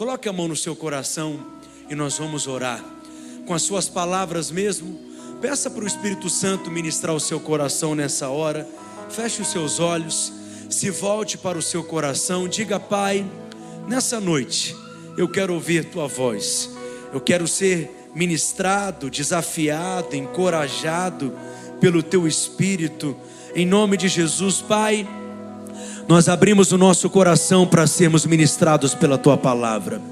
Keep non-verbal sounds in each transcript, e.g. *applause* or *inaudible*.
Coloque a mão no seu coração e nós vamos orar. Com as suas palavras mesmo, peça para o Espírito Santo ministrar o seu coração nessa hora. Feche os seus olhos, se volte para o seu coração, diga: Pai, nessa noite eu quero ouvir tua voz. Eu quero ser ministrado, desafiado, encorajado pelo teu espírito. Em nome de Jesus, Pai, nós abrimos o nosso coração para sermos ministrados pela tua palavra.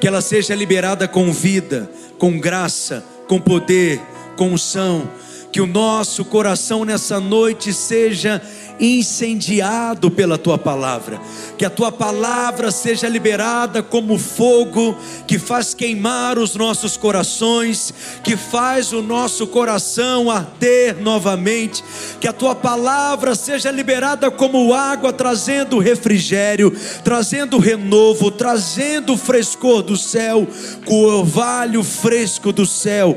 Que ela seja liberada com vida, com graça, com poder, com unção. Que o nosso coração nessa noite seja incendiado pela tua palavra. Que a tua palavra seja liberada como fogo que faz queimar os nossos corações, que faz o nosso coração arder novamente. Que a tua palavra seja liberada como água, trazendo refrigério, trazendo renovo, trazendo frescor do céu, com o orvalho fresco do céu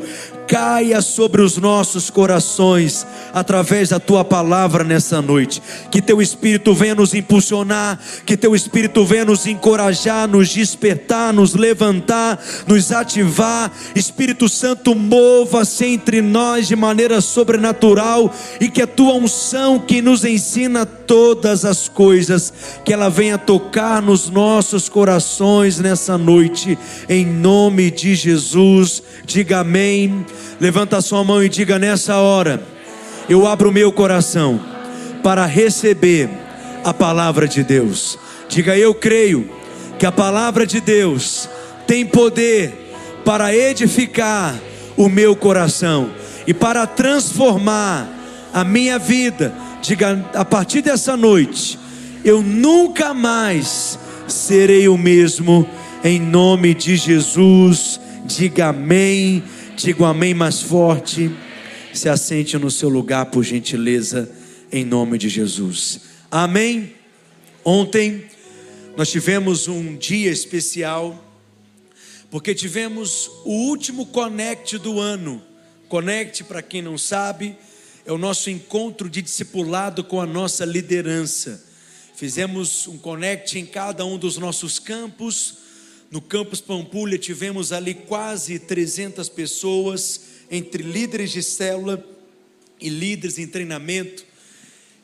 caia sobre os nossos corações através da tua palavra nessa noite. Que teu espírito venha nos impulsionar, que teu espírito venha nos encorajar, nos despertar, nos levantar, nos ativar. Espírito Santo, mova-se entre nós de maneira sobrenatural e que a tua unção que nos ensina todas as coisas, que ela venha tocar nos nossos corações nessa noite, em nome de Jesus. Diga amém. Levanta a sua mão e diga nessa hora: Eu abro o meu coração para receber a palavra de Deus. Diga, eu creio que a palavra de Deus tem poder para edificar o meu coração e para transformar a minha vida. Diga, a partir dessa noite, eu nunca mais serei o mesmo, em nome de Jesus. Diga amém. Diga um amém mais forte. Se assente no seu lugar, por gentileza, em nome de Jesus. Amém. Ontem nós tivemos um dia especial, porque tivemos o último Connect do ano. Connect, para quem não sabe, é o nosso encontro de discipulado com a nossa liderança. Fizemos um Connect em cada um dos nossos campos no campus Pampulha tivemos ali quase 300 pessoas, entre líderes de célula e líderes em treinamento.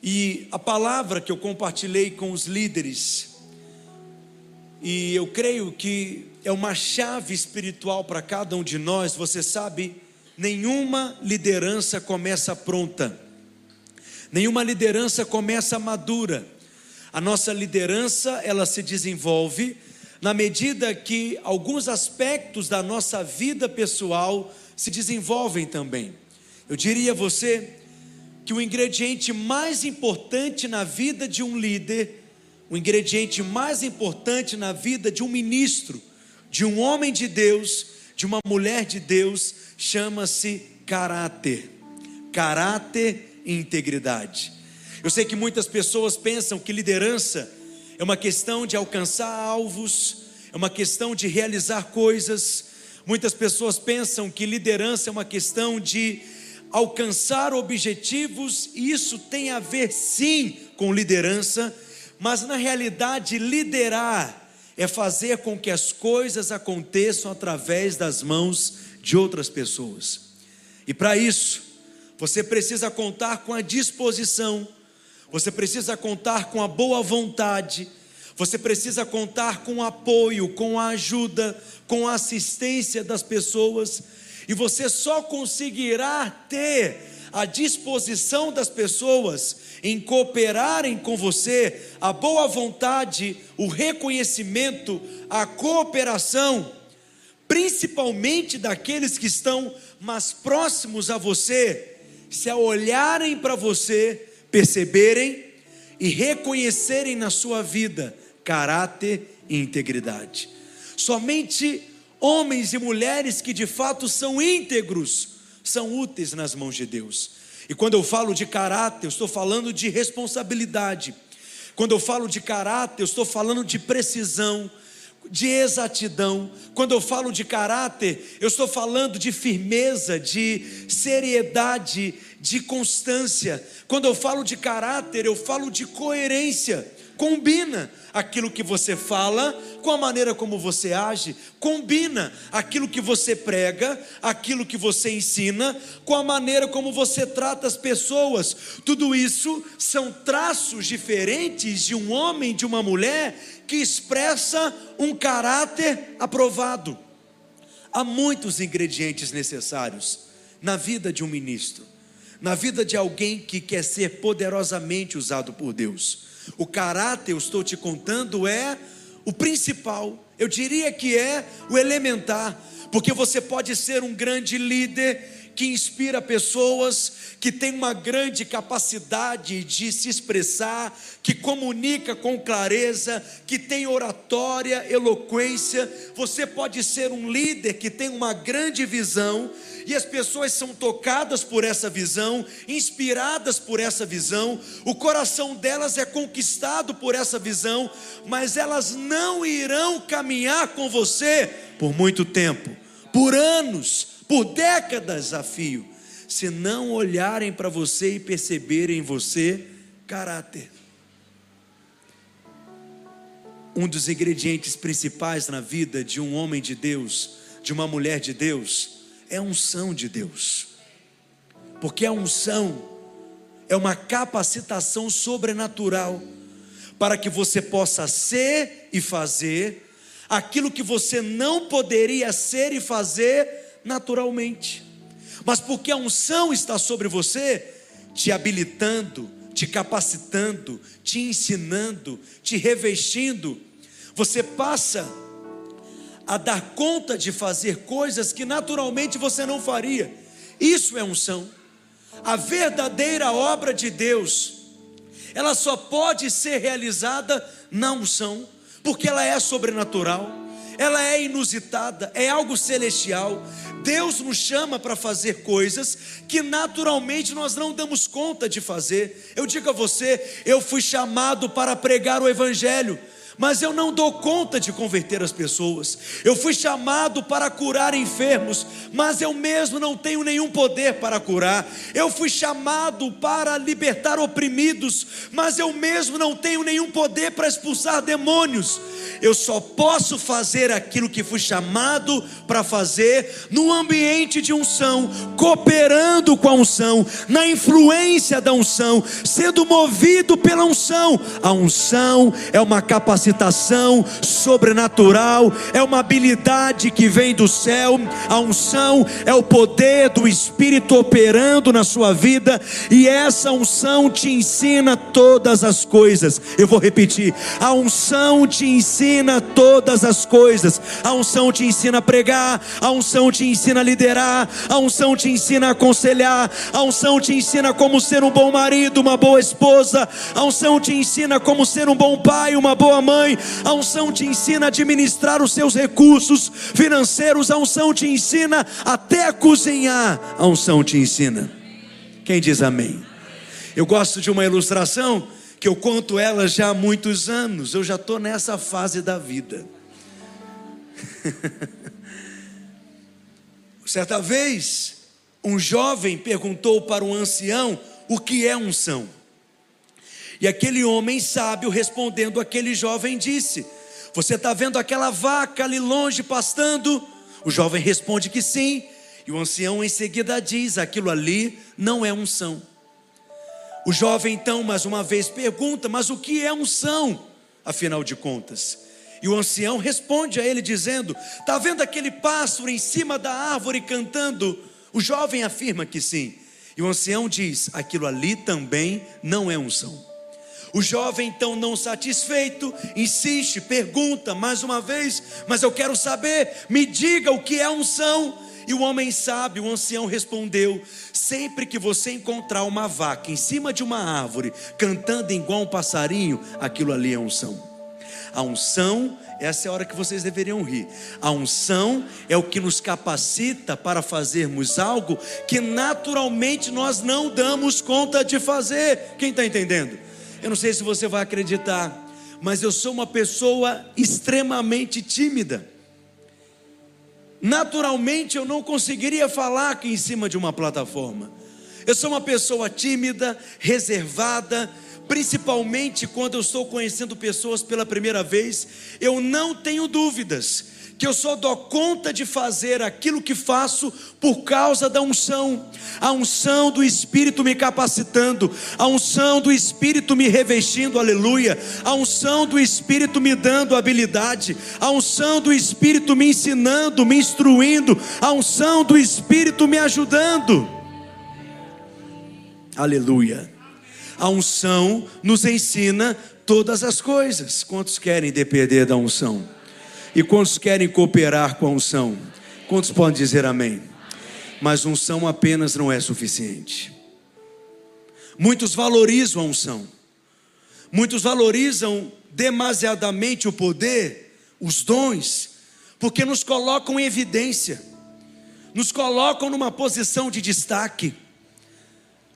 E a palavra que eu compartilhei com os líderes, e eu creio que é uma chave espiritual para cada um de nós, você sabe, nenhuma liderança começa pronta, nenhuma liderança começa madura. A nossa liderança, ela se desenvolve na medida que alguns aspectos da nossa vida pessoal se desenvolvem também. Eu diria a você que o ingrediente mais importante na vida de um líder, o ingrediente mais importante na vida de um ministro, de um homem de Deus, de uma mulher de Deus, chama-se caráter. Caráter e integridade. Eu sei que muitas pessoas pensam que liderança é uma questão de alcançar alvos, é uma questão de realizar coisas. Muitas pessoas pensam que liderança é uma questão de alcançar objetivos, e isso tem a ver sim com liderança, mas na realidade, liderar é fazer com que as coisas aconteçam através das mãos de outras pessoas. E para isso, você precisa contar com a disposição você precisa contar com a boa vontade, você precisa contar com o apoio, com a ajuda, com a assistência das pessoas, e você só conseguirá ter a disposição das pessoas em cooperarem com você, a boa vontade, o reconhecimento, a cooperação, principalmente daqueles que estão mais próximos a você, se olharem para você, perceberem e reconhecerem na sua vida caráter e integridade. Somente homens e mulheres que de fato são íntegros são úteis nas mãos de Deus. E quando eu falo de caráter, eu estou falando de responsabilidade. Quando eu falo de caráter, eu estou falando de precisão, de exatidão. Quando eu falo de caráter, eu estou falando de firmeza, de seriedade, de constância. Quando eu falo de caráter, eu falo de coerência. Combina aquilo que você fala com a maneira como você age, combina aquilo que você prega, aquilo que você ensina, com a maneira como você trata as pessoas. Tudo isso são traços diferentes de um homem, de uma mulher que expressa um caráter aprovado. Há muitos ingredientes necessários na vida de um ministro, na vida de alguém que quer ser poderosamente usado por Deus. O caráter, eu estou te contando, é o principal, eu diria que é o elementar, porque você pode ser um grande líder que inspira pessoas, que tem uma grande capacidade de se expressar, que comunica com clareza, que tem oratória, eloquência. Você pode ser um líder que tem uma grande visão e as pessoas são tocadas por essa visão, inspiradas por essa visão, o coração delas é conquistado por essa visão, mas elas não irão caminhar com você por muito tempo, por anos por décadas a fio, se não olharem para você e perceberem em você caráter. Um dos ingredientes principais na vida de um homem de Deus, de uma mulher de Deus, é a unção de Deus. Porque a unção é uma capacitação sobrenatural para que você possa ser e fazer aquilo que você não poderia ser e fazer naturalmente. Mas porque a unção está sobre você, te habilitando, te capacitando, te ensinando, te revestindo, você passa a dar conta de fazer coisas que naturalmente você não faria. Isso é unção. A verdadeira obra de Deus, ela só pode ser realizada na unção, porque ela é sobrenatural ela é inusitada, é algo celestial. Deus nos chama para fazer coisas que naturalmente nós não damos conta de fazer. Eu digo a você, eu fui chamado para pregar o Evangelho mas eu não dou conta de converter as pessoas. Eu fui chamado para curar enfermos, mas eu mesmo não tenho nenhum poder para curar. Eu fui chamado para libertar oprimidos, mas eu mesmo não tenho nenhum poder para expulsar demônios. Eu só posso fazer aquilo que fui chamado para fazer no ambiente de unção, cooperando com a unção, na influência da unção, sendo movido pela unção. A unção é uma capacitação capacitação sobrenatural, é uma habilidade que vem do céu, a unção é o poder do Espírito operando na sua vida, e essa unção te ensina todas as coisas. Eu vou repetir: a unção te ensina todas as coisas, a unção te ensina a pregar, a unção te ensina a liderar, a unção te ensina a aconselhar, a unção te ensina como ser um bom marido, uma boa esposa, a unção te ensina como ser um bom pai, uma boa mãe mãe, a unção te ensina a administrar os seus recursos financeiros, a unção te ensina até a cozinhar, a unção te ensina. Quem diz amém? Eu gosto de uma ilustração que eu conto ela já há muitos anos, eu já estou nessa fase da vida. *laughs* Certa vez, um jovem perguntou para um ancião o que é unção. E aquele homem sábio respondendo aquele jovem disse: Você está vendo aquela vaca ali longe pastando? O jovem responde que sim. E o ancião em seguida diz: Aquilo ali não é unção. O jovem então mais uma vez pergunta: Mas o que é unção? Afinal de contas. E o ancião responde a ele dizendo: Está vendo aquele pássaro em cima da árvore cantando? O jovem afirma que sim. E o ancião diz: Aquilo ali também não é unção. O jovem, então, não satisfeito, insiste, pergunta mais uma vez: Mas eu quero saber, me diga o que é unção. E o homem sábio, o ancião, respondeu: Sempre que você encontrar uma vaca em cima de uma árvore, cantando igual um passarinho, aquilo ali é unção. A unção, essa é a hora que vocês deveriam rir. A unção é o que nos capacita para fazermos algo que naturalmente nós não damos conta de fazer. Quem está entendendo? Eu não sei se você vai acreditar, mas eu sou uma pessoa extremamente tímida. Naturalmente eu não conseguiria falar aqui em cima de uma plataforma. Eu sou uma pessoa tímida, reservada, principalmente quando eu estou conhecendo pessoas pela primeira vez, eu não tenho dúvidas que eu só dou conta de fazer aquilo que faço por causa da unção, a unção do Espírito me capacitando, a unção do Espírito me revestindo, aleluia, a unção do Espírito me dando habilidade, a unção do Espírito me ensinando, me instruindo, a unção do Espírito me ajudando, aleluia. A unção nos ensina todas as coisas. Quantos querem depender da unção? E quantos querem cooperar com a unção? Quantos podem dizer amém? Mas unção apenas não é suficiente. Muitos valorizam a unção. Muitos valorizam demasiadamente o poder, os dons, porque nos colocam em evidência, nos colocam numa posição de destaque.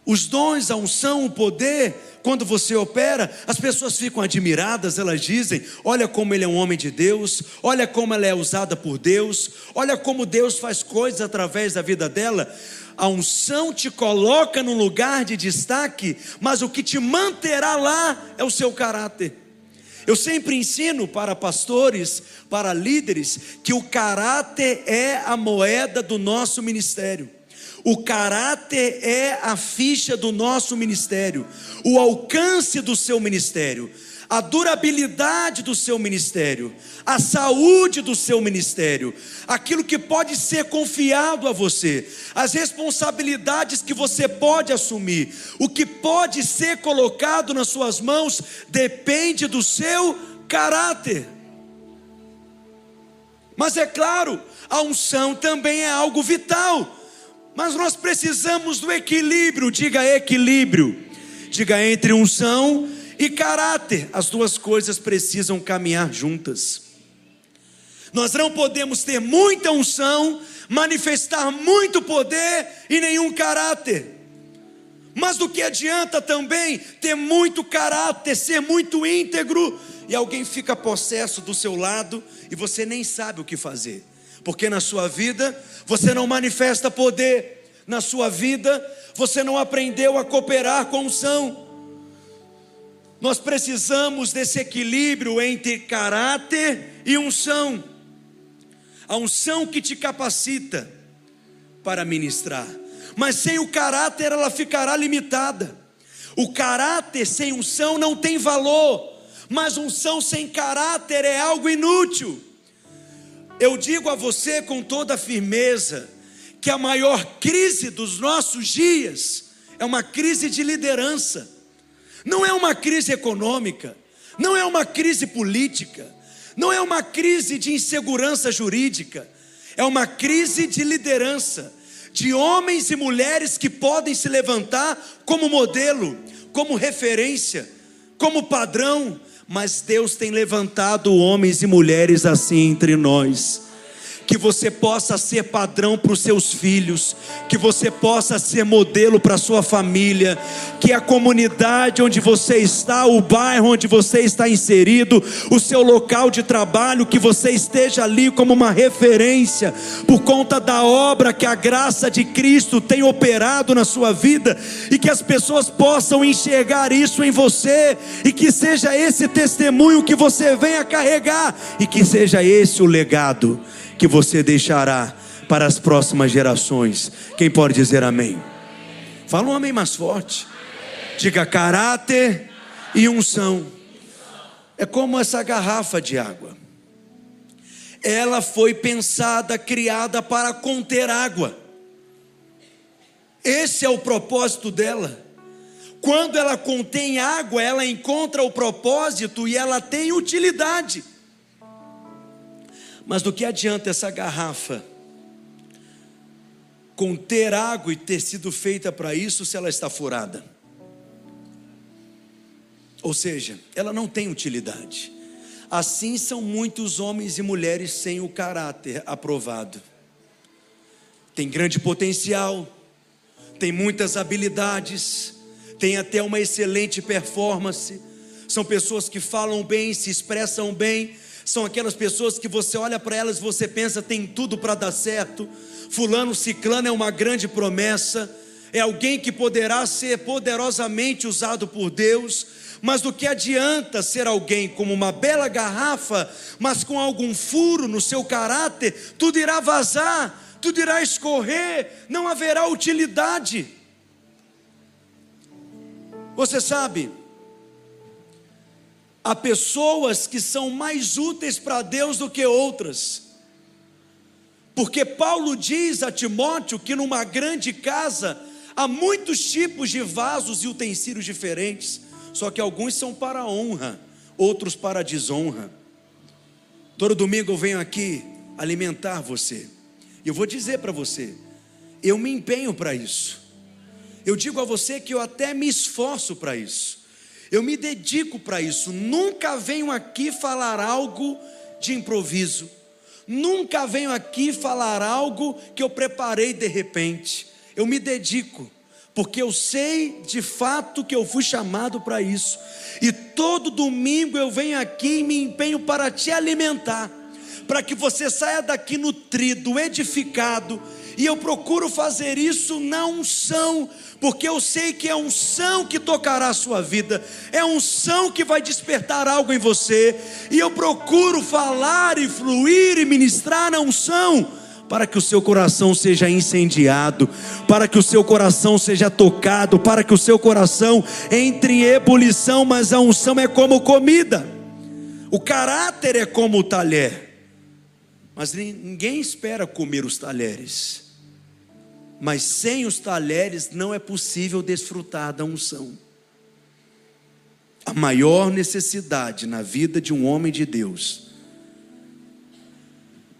Os dons, a unção, o poder, quando você opera, as pessoas ficam admiradas, elas dizem: olha como ele é um homem de Deus, olha como ela é usada por Deus, olha como Deus faz coisas através da vida dela. A unção te coloca num lugar de destaque, mas o que te manterá lá é o seu caráter. Eu sempre ensino para pastores, para líderes, que o caráter é a moeda do nosso ministério. O caráter é a ficha do nosso ministério, o alcance do seu ministério, a durabilidade do seu ministério, a saúde do seu ministério, aquilo que pode ser confiado a você, as responsabilidades que você pode assumir, o que pode ser colocado nas suas mãos, depende do seu caráter. Mas é claro, a unção também é algo vital mas nós precisamos do equilíbrio, diga equilíbrio, diga entre unção e caráter, as duas coisas precisam caminhar juntas. Nós não podemos ter muita unção, manifestar muito poder e nenhum caráter. Mas do que adianta também ter muito caráter, ser muito íntegro e alguém fica possesso do seu lado e você nem sabe o que fazer? Porque na sua vida você não manifesta poder, na sua vida você não aprendeu a cooperar com unção. Nós precisamos desse equilíbrio entre caráter e unção. A unção que te capacita para ministrar, mas sem o caráter ela ficará limitada. O caráter sem unção não tem valor, mas unção sem caráter é algo inútil. Eu digo a você com toda firmeza que a maior crise dos nossos dias é uma crise de liderança, não é uma crise econômica, não é uma crise política, não é uma crise de insegurança jurídica, é uma crise de liderança, de homens e mulheres que podem se levantar como modelo, como referência, como padrão, mas Deus tem levantado homens e mulheres assim entre nós que você possa ser padrão para os seus filhos, que você possa ser modelo para a sua família, que a comunidade onde você está, o bairro onde você está inserido, o seu local de trabalho, que você esteja ali como uma referência, por conta da obra que a graça de Cristo tem operado na sua vida, e que as pessoas possam enxergar isso em você, e que seja esse testemunho que você venha carregar, e que seja esse o legado que você deixará para as próximas gerações. Quem pode dizer amém? Fala um amém mais forte. Diga caráter e unção. É como essa garrafa de água. Ela foi pensada, criada para conter água. Esse é o propósito dela. Quando ela contém água, ela encontra o propósito e ela tem utilidade. Mas do que adianta essa garrafa conter água e ter sido feita para isso se ela está furada? Ou seja, ela não tem utilidade. Assim são muitos homens e mulheres sem o caráter aprovado. Tem grande potencial, tem muitas habilidades, tem até uma excelente performance. São pessoas que falam bem, se expressam bem, são aquelas pessoas que você olha para elas e você pensa tem tudo para dar certo. Fulano, ciclano é uma grande promessa. é alguém que poderá ser poderosamente usado por Deus, mas do que adianta ser alguém como uma bela garrafa, mas com algum furo no seu caráter, tudo irá vazar, tudo irá escorrer, não haverá utilidade. Você sabe, há pessoas que são mais úteis para Deus do que outras. Porque Paulo diz a Timóteo que numa grande casa há muitos tipos de vasos e utensílios diferentes, só que alguns são para honra, outros para desonra. Todo domingo eu venho aqui alimentar você. E eu vou dizer para você, eu me empenho para isso. Eu digo a você que eu até me esforço para isso. Eu me dedico para isso. Nunca venho aqui falar algo de improviso. Nunca venho aqui falar algo que eu preparei de repente. Eu me dedico, porque eu sei de fato que eu fui chamado para isso. E todo domingo eu venho aqui e me empenho para te alimentar, para que você saia daqui nutrido, edificado. E eu procuro fazer isso na unção, porque eu sei que é unção que tocará a sua vida, é unção que vai despertar algo em você, e eu procuro falar e fluir e ministrar na unção, para que o seu coração seja incendiado, para que o seu coração seja tocado, para que o seu coração entre em ebulição, mas a unção é como comida, o caráter é como o talher, mas ninguém espera comer os talheres mas sem os talheres não é possível desfrutar da unção. A maior necessidade na vida de um homem de Deus,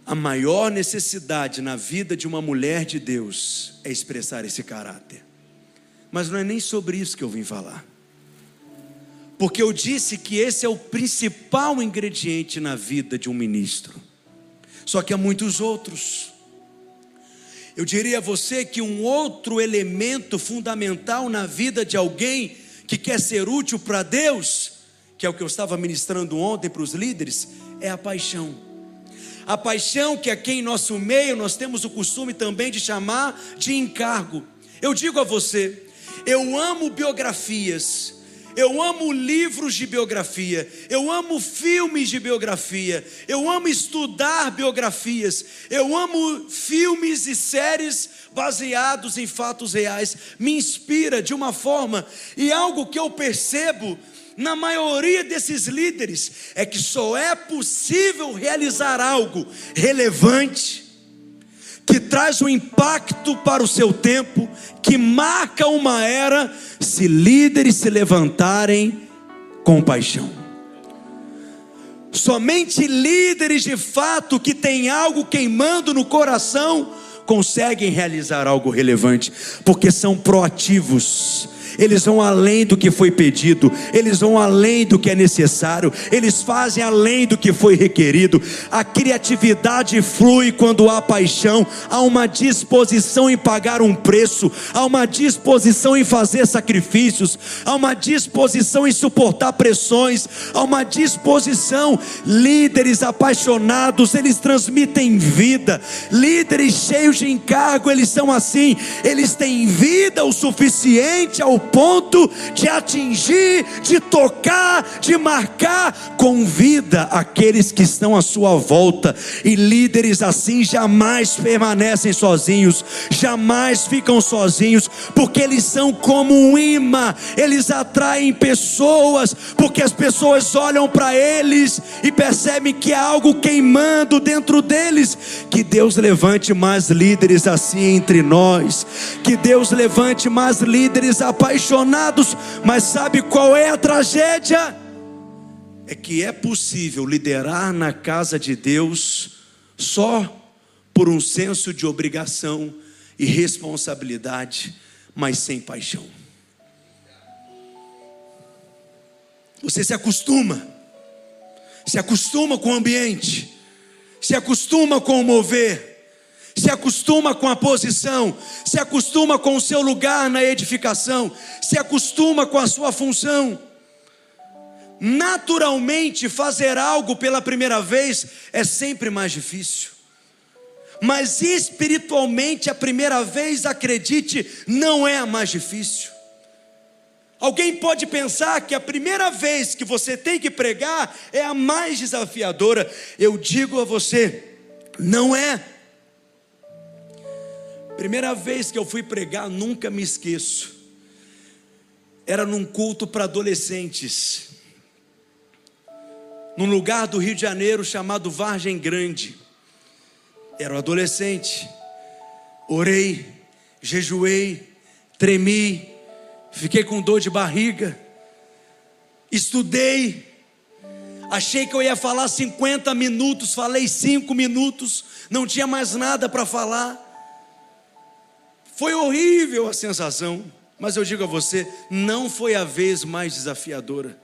a maior necessidade na vida de uma mulher de Deus é expressar esse caráter. Mas não é nem sobre isso que eu vim falar. Porque eu disse que esse é o principal ingrediente na vida de um ministro. Só que há muitos outros. Eu diria a você que um outro elemento fundamental na vida de alguém que quer ser útil para Deus, que é o que eu estava ministrando ontem para os líderes, é a paixão. A paixão que aqui em nosso meio nós temos o costume também de chamar de encargo. Eu digo a você, eu amo biografias, eu amo livros de biografia, eu amo filmes de biografia, eu amo estudar biografias, eu amo filmes e séries baseados em fatos reais. Me inspira de uma forma, e algo que eu percebo na maioria desses líderes é que só é possível realizar algo relevante que traz um impacto para o seu tempo, que marca uma era, se líderes se levantarem com paixão. Somente líderes de fato que têm algo queimando no coração conseguem realizar algo relevante, porque são proativos, eles vão além do que foi pedido, eles vão além do que é necessário, eles fazem além do que foi requerido. A criatividade flui quando há paixão, há uma disposição em pagar um preço, há uma disposição em fazer sacrifícios, há uma disposição em suportar pressões, há uma disposição. Líderes apaixonados, eles transmitem vida, líderes cheios de encargo, eles são assim, eles têm vida o suficiente ao ponto de atingir, de tocar, de marcar com vida aqueles que estão à sua volta. E líderes assim jamais permanecem sozinhos, jamais ficam sozinhos, porque eles são como um imã, eles atraem pessoas, porque as pessoas olham para eles e percebem que há algo queimando dentro deles. Que Deus levante mais líderes assim entre nós, que Deus levante mais líderes apaixonados apaixonados, mas sabe qual é a tragédia? É que é possível liderar na casa de Deus só por um senso de obrigação e responsabilidade, mas sem paixão. Você se acostuma, se acostuma com o ambiente, se acostuma com o mover, se acostuma com a posição, se acostuma com o seu lugar na edificação, se acostuma com a sua função. Naturalmente, fazer algo pela primeira vez é sempre mais difícil. mas espiritualmente a primeira vez, acredite, não é a mais difícil. Alguém pode pensar que a primeira vez que você tem que pregar é a mais desafiadora. Eu digo a você, não é. Primeira vez que eu fui pregar, nunca me esqueço. Era num culto para adolescentes, num lugar do Rio de Janeiro chamado Vargem Grande. Era um adolescente. Orei, jejuei, tremi, fiquei com dor de barriga, estudei, achei que eu ia falar 50 minutos, falei 5 minutos, não tinha mais nada para falar. Foi horrível a sensação, mas eu digo a você, não foi a vez mais desafiadora.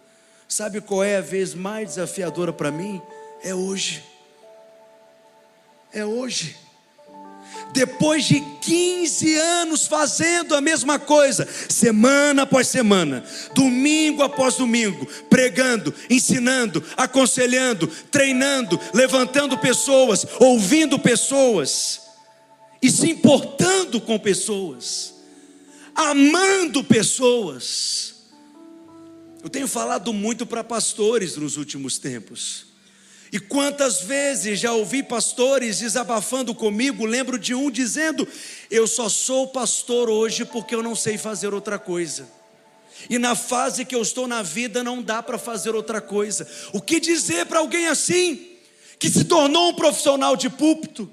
Sabe qual é a vez mais desafiadora para mim? É hoje. É hoje. Depois de 15 anos fazendo a mesma coisa, semana após semana, domingo após domingo, pregando, ensinando, aconselhando, treinando, levantando pessoas, ouvindo pessoas e se importando com pessoas, amando pessoas. Eu tenho falado muito para pastores nos últimos tempos. E quantas vezes já ouvi pastores desabafando comigo, lembro de um dizendo: Eu só sou pastor hoje porque eu não sei fazer outra coisa. E na fase que eu estou na vida não dá para fazer outra coisa. O que dizer para alguém assim, que se tornou um profissional de púlpito,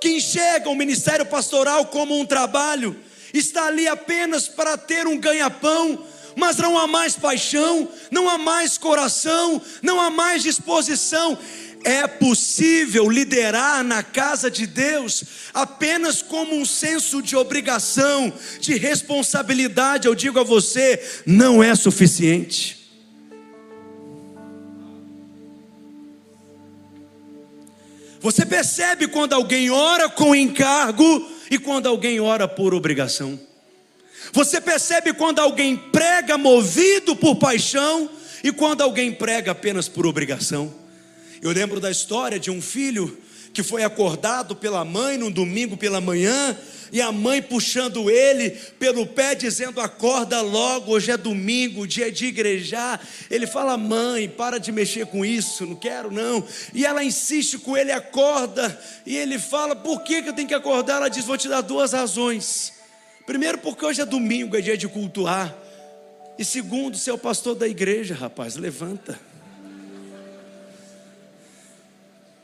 que enxerga o ministério pastoral como um trabalho, está ali apenas para ter um ganha-pão, mas não há mais paixão, não há mais coração, não há mais disposição. É possível liderar na casa de Deus apenas como um senso de obrigação, de responsabilidade. Eu digo a você, não é suficiente. Você percebe quando alguém ora com encargo e quando alguém ora por obrigação. Você percebe quando alguém prega movido por paixão e quando alguém prega apenas por obrigação. Eu lembro da história de um filho que foi acordado pela mãe num domingo pela manhã e a mãe puxando ele pelo pé, dizendo: Acorda logo, hoje é domingo, dia de igrejar. Ele fala: Mãe, para de mexer com isso, não quero não. E ela insiste com ele: Acorda. E ele fala: Por que, que eu tenho que acordar? Ela diz: Vou te dar duas razões. Primeiro, porque hoje é domingo, é dia de cultuar. E segundo, você é pastor da igreja, rapaz, levanta.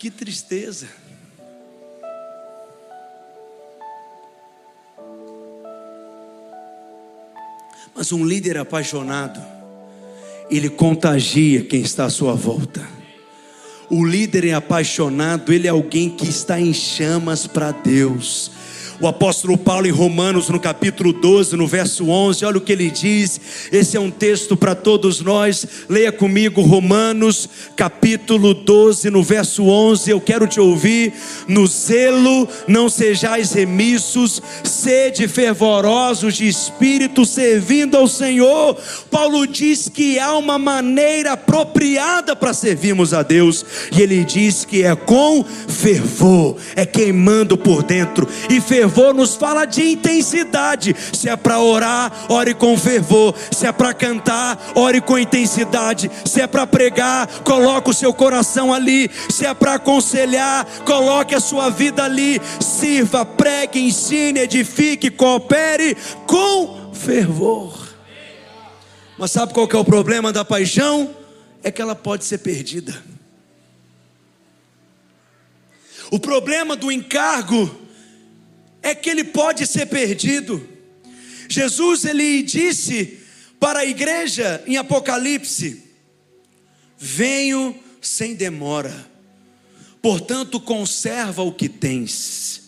Que tristeza. Mas um líder apaixonado, ele contagia quem está à sua volta. O líder é apaixonado, ele é alguém que está em chamas para Deus. O apóstolo Paulo em Romanos, no capítulo 12, no verso 11, olha o que ele diz. Esse é um texto para todos nós. Leia comigo Romanos, capítulo 12, no verso 11. Eu quero te ouvir. No zelo não sejais remissos, sede fervorosos de espírito, servindo ao Senhor. Paulo diz que há uma maneira apropriada para servirmos a Deus, e ele diz que é com fervor, é queimando por dentro, e fervor fervor nos fala de intensidade. Se é para orar, ore com fervor. Se é para cantar, ore com intensidade. Se é para pregar, coloque o seu coração ali. Se é para aconselhar, coloque a sua vida ali. Sirva, pregue, ensine, edifique, coopere com fervor. Mas sabe qual que é o problema da paixão? É que ela pode ser perdida. O problema do encargo é que ele pode ser perdido. Jesus ele disse para a igreja em Apocalipse: Venho sem demora. Portanto, conserva o que tens.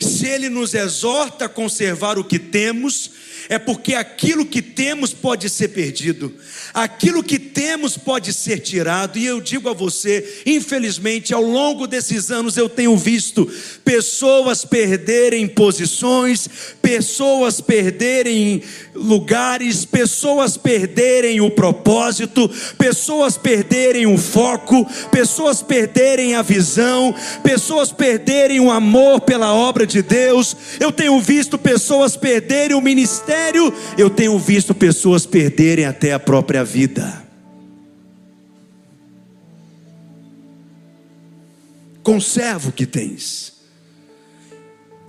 Se ele nos exorta a conservar o que temos, é porque aquilo que temos pode ser perdido. Aquilo que temos pode ser tirado, e eu digo a você, infelizmente, ao longo desses anos eu tenho visto pessoas perderem posições, pessoas perderem lugares, pessoas perderem o propósito, pessoas perderem o foco, pessoas perderem a visão, pessoas perderem o amor pela obra de Deus. Eu tenho visto pessoas perderem o ministério, eu tenho visto pessoas perderem até a própria vida. Conserva o que tens.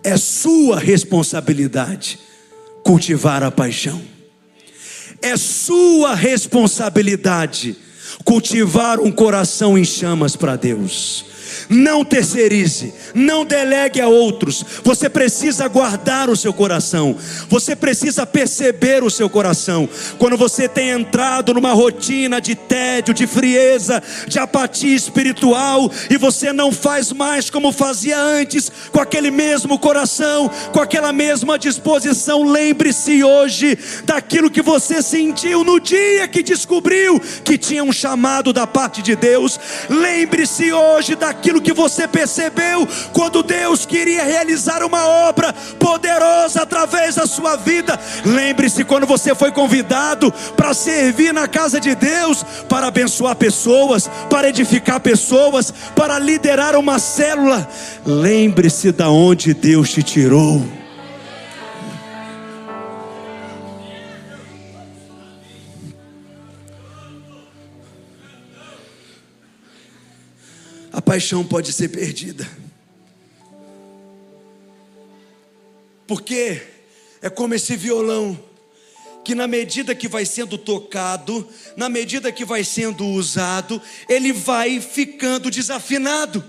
É sua responsabilidade cultivar a paixão. É sua responsabilidade cultivar um coração em chamas para Deus. Não terceirize, não delegue a outros. Você precisa guardar o seu coração. Você precisa perceber o seu coração. Quando você tem entrado numa rotina de tédio, de frieza, de apatia espiritual e você não faz mais como fazia antes, com aquele mesmo coração, com aquela mesma disposição, lembre-se hoje daquilo que você sentiu no dia que descobriu que tinha um chamado da parte de Deus. Lembre-se hoje daquilo que você percebeu quando Deus queria realizar uma obra poderosa através da sua vida. Lembre-se quando você foi convidado para servir na casa de Deus, para abençoar pessoas, para edificar pessoas, para liderar uma célula. Lembre-se da onde Deus te tirou. A paixão pode ser perdida. Porque é como esse violão que na medida que vai sendo tocado, na medida que vai sendo usado, ele vai ficando desafinado.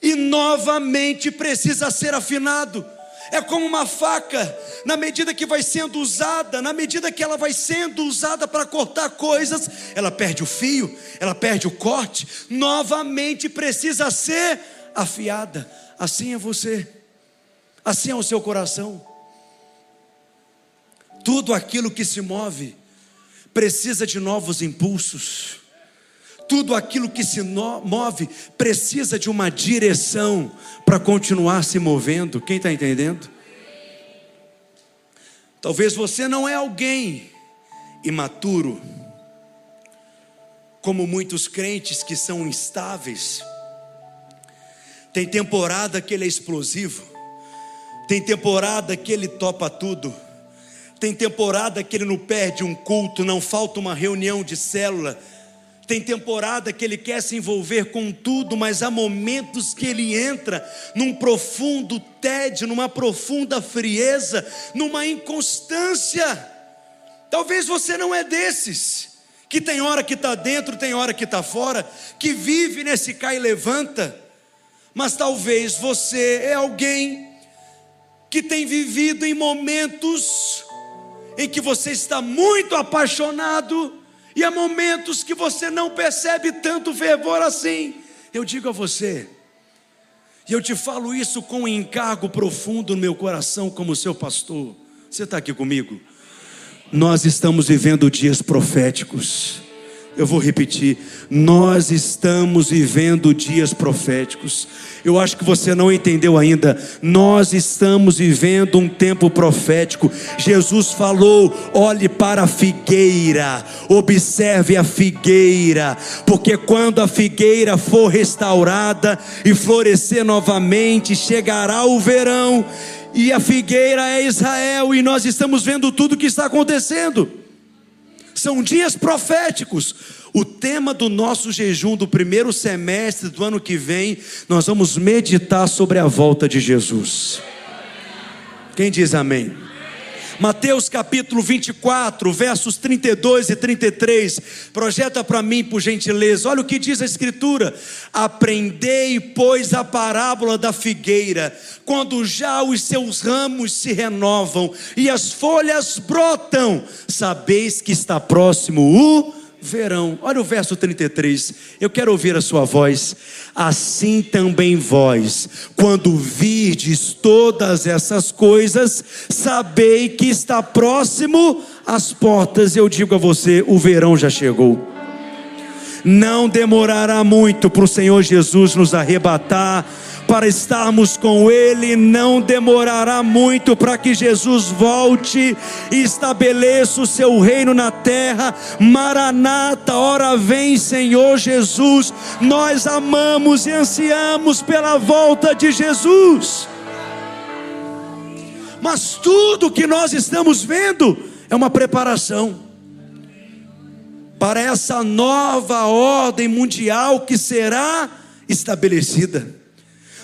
E novamente precisa ser afinado. É como uma faca, na medida que vai sendo usada, na medida que ela vai sendo usada para cortar coisas, ela perde o fio, ela perde o corte, novamente precisa ser afiada. Assim é você, assim é o seu coração. Tudo aquilo que se move precisa de novos impulsos. Tudo aquilo que se move precisa de uma direção para continuar se movendo. Quem está entendendo? Talvez você não é alguém imaturo, como muitos crentes que são instáveis. Tem temporada que ele é explosivo, tem temporada que ele topa tudo, tem temporada que ele não perde um culto, não falta uma reunião de célula tem temporada que ele quer se envolver com tudo, mas há momentos que ele entra num profundo tédio, numa profunda frieza, numa inconstância. Talvez você não é desses, que tem hora que está dentro, tem hora que está fora, que vive nesse cai e levanta, mas talvez você é alguém que tem vivido em momentos em que você está muito apaixonado, e há momentos que você não percebe tanto fervor assim. Eu digo a você, e eu te falo isso com um encargo profundo no meu coração, como seu pastor. Você está aqui comigo? Nós estamos vivendo dias proféticos. Eu vou repetir, nós estamos vivendo dias proféticos. Eu acho que você não entendeu ainda. Nós estamos vivendo um tempo profético. Jesus falou: olhe para a figueira, observe a figueira, porque quando a figueira for restaurada e florescer novamente, chegará o verão. E a figueira é Israel, e nós estamos vendo tudo o que está acontecendo. São dias proféticos. O tema do nosso jejum do primeiro semestre do ano que vem, nós vamos meditar sobre a volta de Jesus. Quem diz amém? Mateus capítulo 24, versos 32 e 33. Projeta para mim, por gentileza. Olha o que diz a Escritura: Aprendei, pois, a parábola da figueira, quando já os seus ramos se renovam e as folhas brotam, sabeis que está próximo o verão. Olha o verso 33. Eu quero ouvir a sua voz. Assim também vós, quando virdes todas essas coisas, sabei que está próximo às portas. Eu digo a você: o verão já chegou. Não demorará muito para o Senhor Jesus nos arrebatar para estarmos com Ele, não demorará muito para que Jesus volte e estabeleça o seu reino na terra. Maranata, hora vem, Senhor Jesus. Nós amamos e ansiamos pela volta de Jesus. Mas tudo que nós estamos vendo é uma preparação para essa nova ordem mundial que será estabelecida.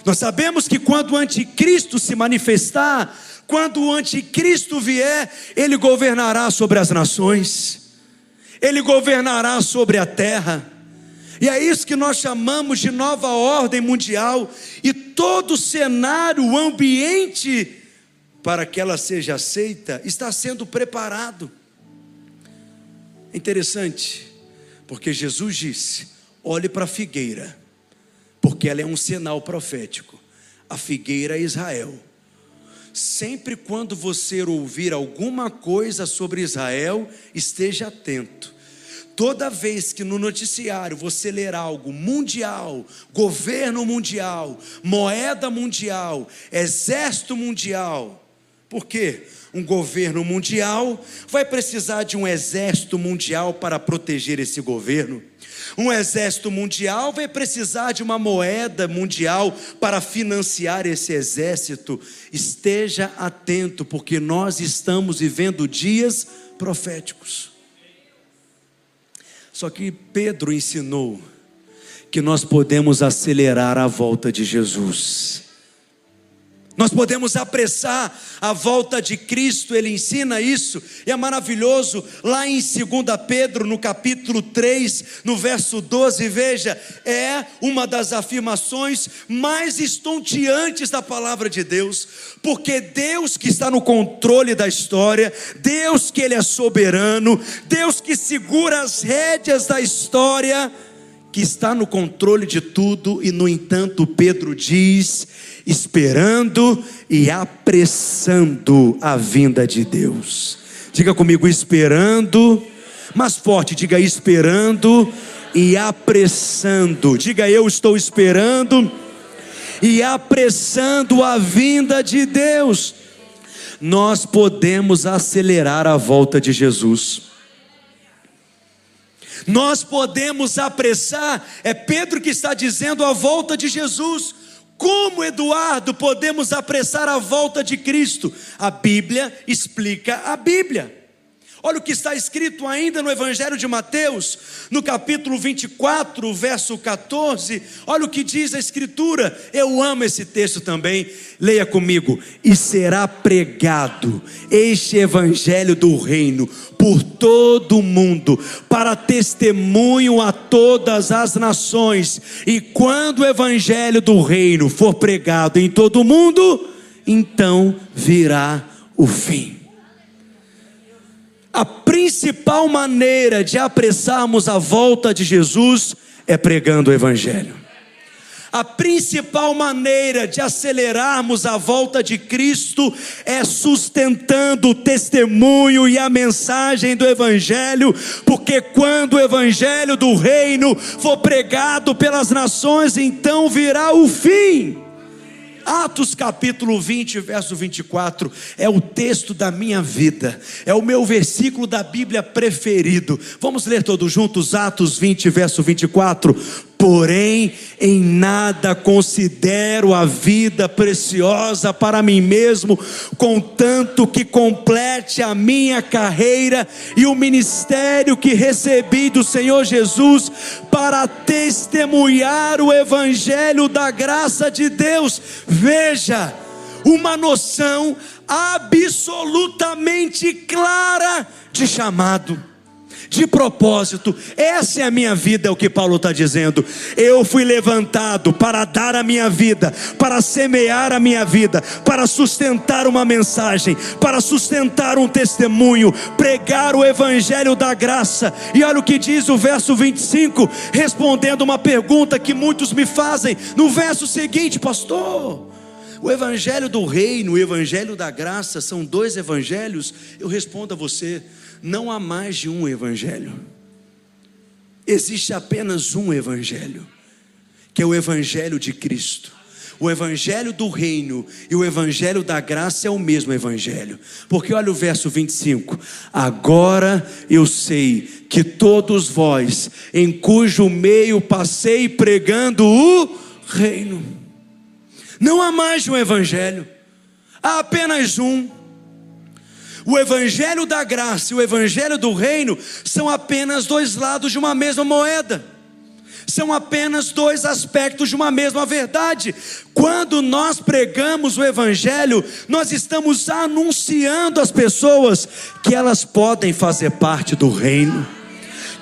Nós sabemos que quando o anticristo se manifestar, quando o anticristo vier, ele governará sobre as nações, ele governará sobre a terra. E é isso que nós chamamos de nova ordem mundial, e todo o cenário, o ambiente para que ela seja aceita, está sendo preparado. Interessante, porque Jesus disse: olhe para a figueira porque ela é um sinal profético. A figueira é Israel. Sempre quando você ouvir alguma coisa sobre Israel, esteja atento. Toda vez que no noticiário você ler algo mundial, governo mundial, moeda mundial, exército mundial, por quê? Um governo mundial vai precisar de um exército mundial para proteger esse governo. Um exército mundial vai precisar de uma moeda mundial para financiar esse exército. Esteja atento, porque nós estamos vivendo dias proféticos. Só que Pedro ensinou que nós podemos acelerar a volta de Jesus. Nós podemos apressar a volta de Cristo, ele ensina isso, e é maravilhoso, lá em 2 Pedro, no capítulo 3, no verso 12, veja, é uma das afirmações mais estonteantes da palavra de Deus, porque Deus que está no controle da história, Deus que Ele é soberano, Deus que segura as rédeas da história, que está no controle de tudo, e no entanto, Pedro diz: esperando e apressando a vinda de Deus. Diga comigo, esperando, mais forte, diga esperando e apressando. Diga eu estou esperando e apressando a vinda de Deus. Nós podemos acelerar a volta de Jesus nós podemos apressar, é Pedro que está dizendo a volta de Jesus. Como, Eduardo, podemos apressar a volta de Cristo? A Bíblia explica a Bíblia. Olha o que está escrito ainda no Evangelho de Mateus, no capítulo 24, verso 14. Olha o que diz a Escritura. Eu amo esse texto também. Leia comigo. E será pregado este Evangelho do Reino por todo o mundo, para testemunho a todas as nações. E quando o Evangelho do Reino for pregado em todo o mundo, então virá o fim. A principal maneira de apressarmos a volta de Jesus é pregando o Evangelho. A principal maneira de acelerarmos a volta de Cristo é sustentando o testemunho e a mensagem do Evangelho, porque quando o Evangelho do Reino for pregado pelas nações, então virá o fim. Atos capítulo 20, verso 24, é o texto da minha vida, é o meu versículo da Bíblia preferido. Vamos ler todos juntos, Atos 20, verso 24 porém em nada considero a vida preciosa para mim mesmo, contanto que complete a minha carreira e o ministério que recebi do Senhor Jesus para testemunhar o evangelho da graça de Deus. Veja, uma noção absolutamente clara de chamado de propósito. Essa é a minha vida, é o que Paulo está dizendo. Eu fui levantado para dar a minha vida, para semear a minha vida, para sustentar uma mensagem, para sustentar um testemunho, pregar o evangelho da graça. E olha o que diz o verso 25, respondendo uma pergunta que muitos me fazem no verso seguinte, pastor. O evangelho do reino, o evangelho da graça são dois evangelhos. Eu respondo a você: não há mais de um evangelho. Existe apenas um evangelho, que é o evangelho de Cristo. O evangelho do reino e o evangelho da graça é o mesmo evangelho. Porque olha o verso 25: Agora eu sei que todos vós, em cujo meio passei pregando o reino. Não há mais de um evangelho, há apenas um. O evangelho da graça e o evangelho do reino são apenas dois lados de uma mesma moeda. São apenas dois aspectos de uma mesma verdade. Quando nós pregamos o Evangelho, nós estamos anunciando às pessoas que elas podem fazer parte do reino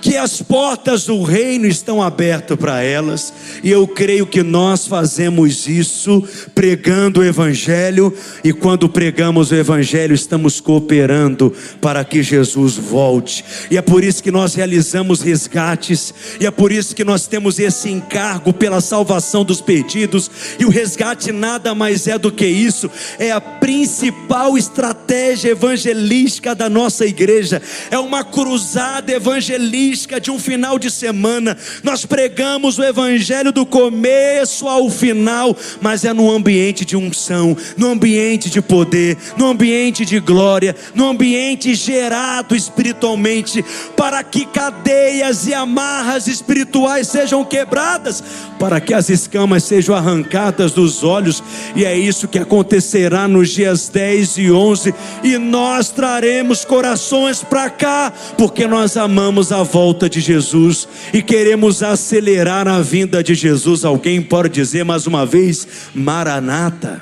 que as portas do reino estão abertas para elas, e eu creio que nós fazemos isso pregando o Evangelho, e quando pregamos o Evangelho, estamos cooperando para que Jesus volte, e é por isso que nós realizamos resgates, e é por isso que nós temos esse encargo pela salvação dos perdidos, e o resgate nada mais é do que isso, é a principal estratégia evangelística da nossa igreja, é uma cruzada evangelística de um final de semana. Nós pregamos o evangelho do começo ao final, mas é no ambiente de unção, no ambiente de poder, no ambiente de glória, no ambiente gerado espiritualmente, para que cadeias e amarras espirituais sejam quebradas, para que as escamas sejam arrancadas dos olhos, e é isso que acontecerá nos dias 10 e 11, e nós traremos corações para cá, porque nós amamos a voz volta de Jesus e queremos acelerar a vinda de Jesus. Alguém pode dizer mais uma vez: Maranata.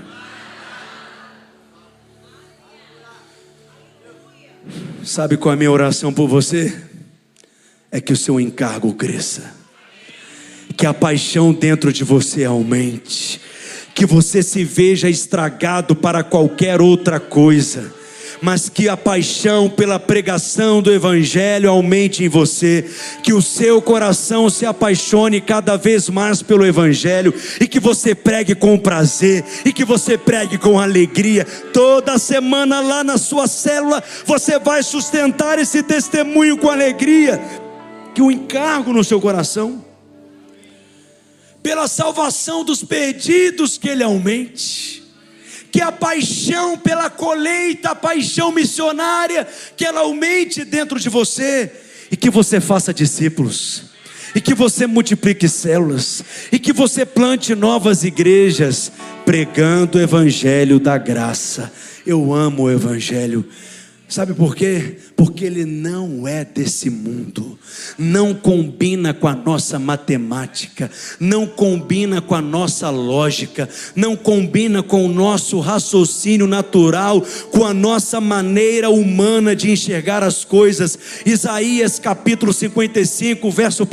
Sabe qual é a minha oração por você? É que o seu encargo cresça, que a paixão dentro de você aumente, que você se veja estragado para qualquer outra coisa mas que a paixão pela pregação do Evangelho aumente em você, que o seu coração se apaixone cada vez mais pelo Evangelho e que você pregue com prazer e que você pregue com alegria. Toda semana lá na sua célula você vai sustentar esse testemunho com alegria, que o encargo no seu coração, pela salvação dos perdidos, que ele aumente que a paixão pela colheita, a paixão missionária, que ela aumente dentro de você e que você faça discípulos. E que você multiplique células, e que você plante novas igrejas, pregando o Evangelho da graça. Eu amo o Evangelho Sabe por quê? Porque ele não é desse mundo, não combina com a nossa matemática, não combina com a nossa lógica, não combina com o nosso raciocínio natural, com a nossa maneira humana de enxergar as coisas. Isaías capítulo 55, verso 1,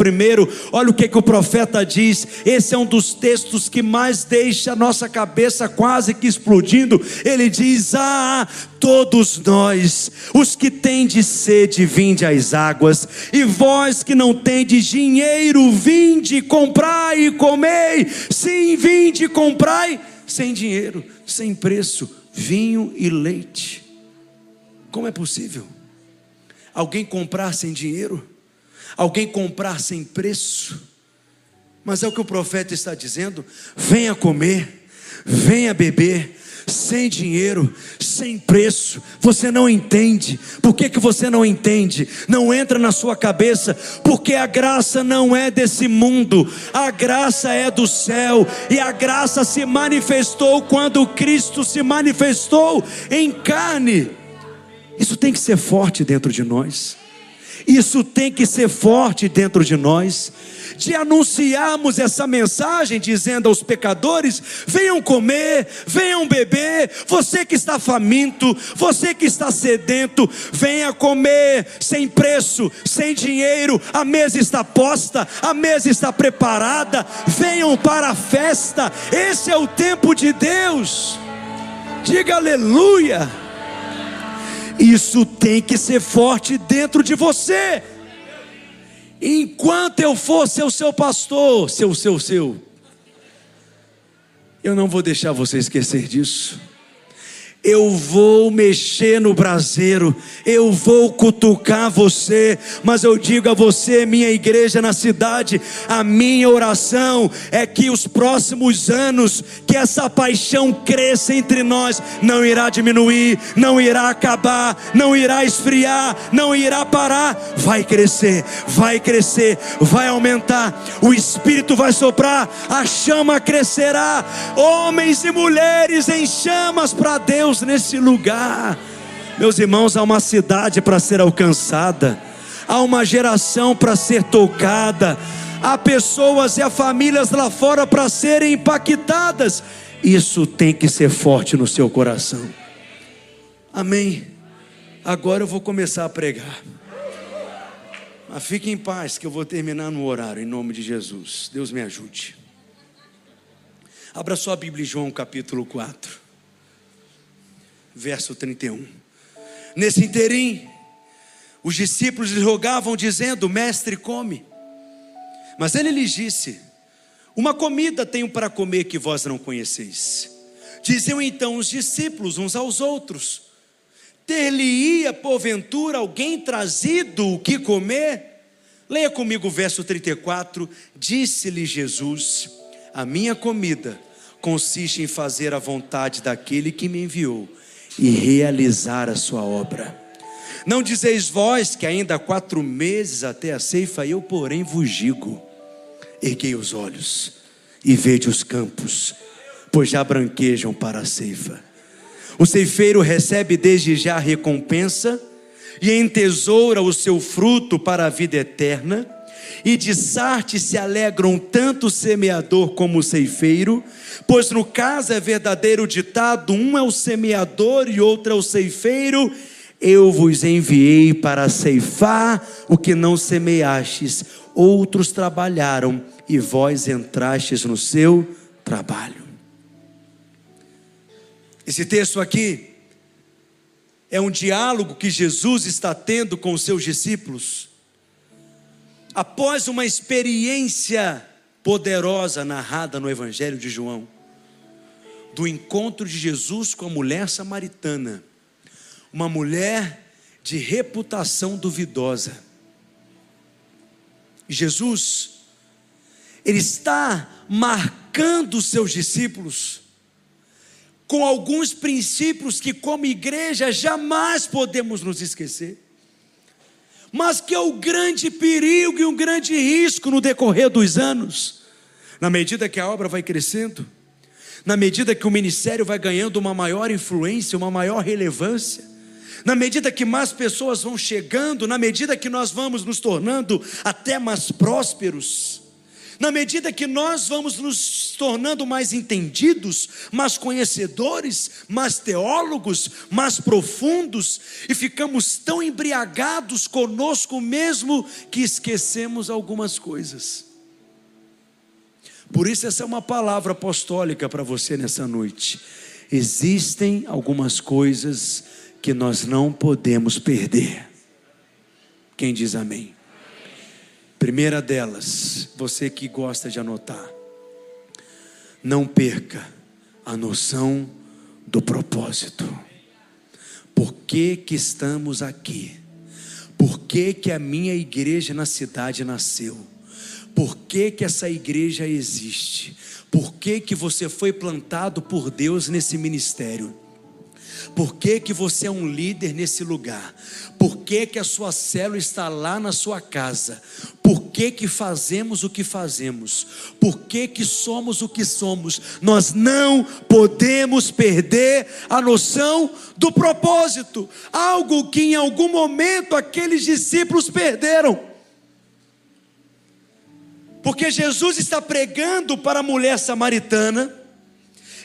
olha o que, que o profeta diz. Esse é um dos textos que mais deixa a nossa cabeça quase que explodindo. Ele diz: Ah, todos nós, os que de sede, vinde às águas, e vós que não tendes dinheiro, vinde, comprai e comei, sim, vinde, comprai, sem dinheiro, sem preço, vinho e leite. Como é possível? Alguém comprar sem dinheiro? Alguém comprar sem preço? Mas é o que o profeta está dizendo: venha comer, venha beber, sem dinheiro, sem preço. Você não entende. Por que, que você não entende? Não entra na sua cabeça, porque a graça não é desse mundo, a graça é do céu, e a graça se manifestou quando Cristo se manifestou em carne. Isso tem que ser forte dentro de nós. Isso tem que ser forte dentro de nós de anunciarmos essa mensagem, dizendo aos pecadores: venham comer, venham beber, você que está faminto, você que está sedento, venha comer sem preço, sem dinheiro, a mesa está posta, a mesa está preparada, venham para a festa, esse é o tempo de Deus. Diga aleluia. Isso tem que ser forte dentro de você. Enquanto eu for ser o seu pastor, seu, seu, seu, eu não vou deixar você esquecer disso eu vou mexer no braseiro, eu vou cutucar você, mas eu digo a você, minha igreja na cidade, a minha oração é que os próximos anos, que essa paixão cresça entre nós, não irá diminuir, não irá acabar, não irá esfriar, não irá parar, vai crescer, vai crescer, vai aumentar, o Espírito vai soprar, a chama crescerá, homens e mulheres em chamas para Deus Deus nesse lugar. Meus irmãos, há uma cidade para ser alcançada, há uma geração para ser tocada, há pessoas e há famílias lá fora para serem impactadas. Isso tem que ser forte no seu coração. Amém. Agora eu vou começar a pregar. Mas fique em paz, que eu vou terminar no horário, em nome de Jesus. Deus me ajude. Abra sua Bíblia em João capítulo 4 verso 31. Nesse interim, os discípulos lhe rogavam, dizendo: Mestre, come. Mas ele lhes disse: Uma comida tenho para comer que vós não conheceis. Diziam então os discípulos uns aos outros: Ter-lhe-ia porventura alguém trazido o que comer? Leia comigo o verso 34. Disse-lhe Jesus: A minha comida consiste em fazer a vontade daquele que me enviou e realizar a sua obra. Não dizeis vós que ainda há quatro meses até a ceifa, eu, porém, vos digo: erguei os olhos e vede os campos, pois já branquejam para a ceifa. O ceifeiro recebe desde já a recompensa e entesoura o seu fruto para a vida eterna. E de Sarte se alegram tanto o semeador como o ceifeiro, pois no caso é verdadeiro ditado: um é o semeador e outro é o ceifeiro. Eu vos enviei para ceifar o que não semeastes, outros trabalharam e vós entrastes no seu trabalho. Esse texto aqui é um diálogo que Jesus está tendo com os seus discípulos após uma experiência poderosa narrada no Evangelho de João, do encontro de Jesus com a mulher samaritana, uma mulher de reputação duvidosa. Jesus, ele está marcando os seus discípulos com alguns princípios que, como igreja, jamais podemos nos esquecer mas que é o grande perigo e um grande risco no decorrer dos anos, na medida que a obra vai crescendo, na medida que o ministério vai ganhando uma maior influência, uma maior relevância, na medida que mais pessoas vão chegando, na medida que nós vamos nos tornando até mais prósperos, na medida que nós vamos nos tornando mais entendidos, mais conhecedores, mais teólogos, mais profundos, e ficamos tão embriagados conosco mesmo que esquecemos algumas coisas. Por isso, essa é uma palavra apostólica para você nessa noite. Existem algumas coisas que nós não podemos perder. Quem diz amém? Primeira delas, você que gosta de anotar, não perca a noção do propósito. Por que, que estamos aqui? Por que, que a minha igreja na cidade nasceu? Por que, que essa igreja existe? Por que, que você foi plantado por Deus nesse ministério? Por que, que você é um líder nesse lugar? Por que, que a sua célula está lá na sua casa? Por que, que fazemos o que fazemos? Por que, que somos o que somos? Nós não podemos perder a noção do propósito, algo que em algum momento aqueles discípulos perderam. Porque Jesus está pregando para a mulher samaritana,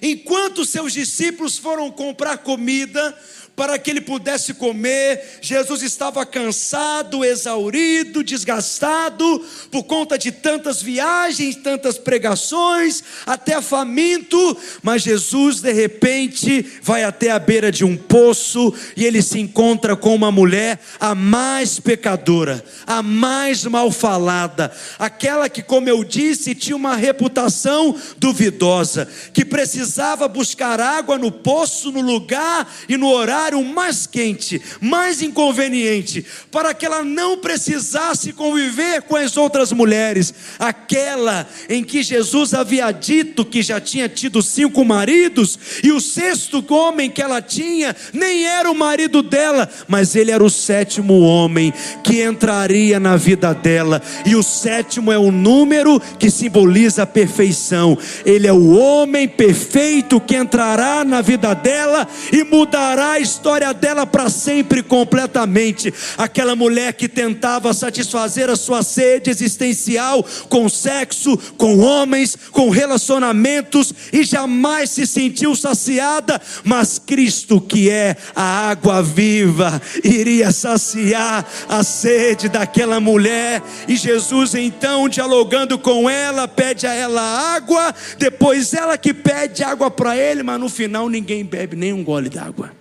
enquanto seus discípulos foram comprar comida, para que ele pudesse comer. Jesus estava cansado, exaurido, desgastado por conta de tantas viagens, tantas pregações, até faminto. Mas Jesus, de repente, vai até a beira de um poço e ele se encontra com uma mulher, a mais pecadora, a mais mal falada, aquela que, como eu disse, tinha uma reputação duvidosa, que precisava buscar água no poço, no lugar e no horário horário mais quente, mais inconveniente, para que ela não precisasse conviver com as outras mulheres, aquela em que Jesus havia dito que já tinha tido cinco maridos, e o sexto homem que ela tinha nem era o marido dela, mas ele era o sétimo homem que entraria na vida dela, e o sétimo é o número que simboliza a perfeição, ele é o homem perfeito que entrará na vida dela e mudará a história dela para sempre completamente. Aquela mulher que tentava satisfazer a sua sede existencial com sexo, com homens, com relacionamentos e jamais se sentiu saciada, mas Cristo, que é a água viva, iria saciar a sede daquela mulher. E Jesus, então, dialogando com ela, pede a ela água, depois ela que pede água para ele, mas no final ninguém bebe nem um gole d'água.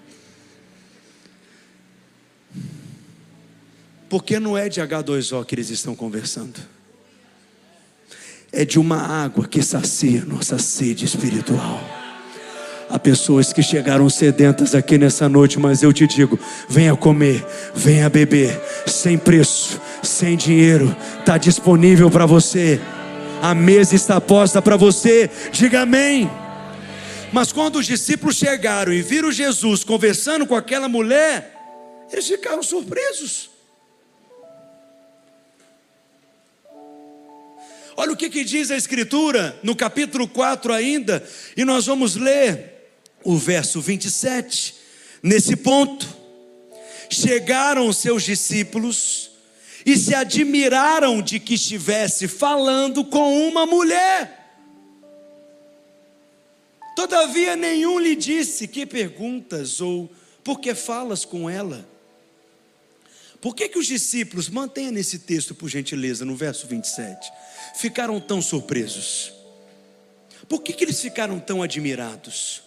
Porque não é de H2O que eles estão conversando. É de uma água que sacia nossa sede espiritual. Há pessoas que chegaram sedentas aqui nessa noite, mas eu te digo: venha comer, venha beber, sem preço, sem dinheiro, está disponível para você. A mesa está posta para você, diga amém. Mas quando os discípulos chegaram e viram Jesus conversando com aquela mulher, eles ficaram surpresos. Olha o que, que diz a Escritura no capítulo 4 ainda, e nós vamos ler o verso 27. Nesse ponto, chegaram os seus discípulos e se admiraram de que estivesse falando com uma mulher. Todavia, nenhum lhe disse que perguntas ou por que falas com ela. Por que, que os discípulos, mantenha nesse texto por gentileza, no verso 27 ficaram tão surpresos? Por que, que eles ficaram tão admirados?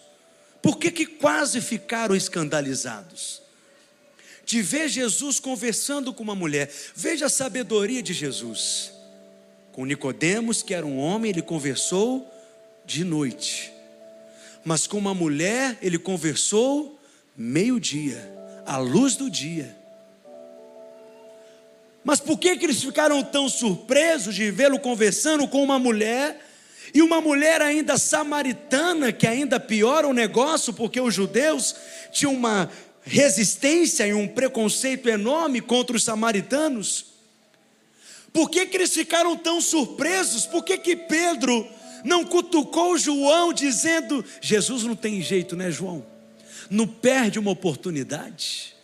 Por que, que quase ficaram escandalizados? De ver Jesus conversando com uma mulher, veja a sabedoria de Jesus. Com Nicodemos, que era um homem, ele conversou de noite. Mas com uma mulher, ele conversou meio-dia, à luz do dia. Mas por que, que eles ficaram tão surpresos de vê-lo conversando com uma mulher? E uma mulher ainda samaritana, que ainda piora o negócio, porque os judeus tinham uma resistência e um preconceito enorme contra os samaritanos. Por que, que eles ficaram tão surpresos? Por que, que Pedro não cutucou João dizendo: Jesus não tem jeito, né, João? Não perde uma oportunidade.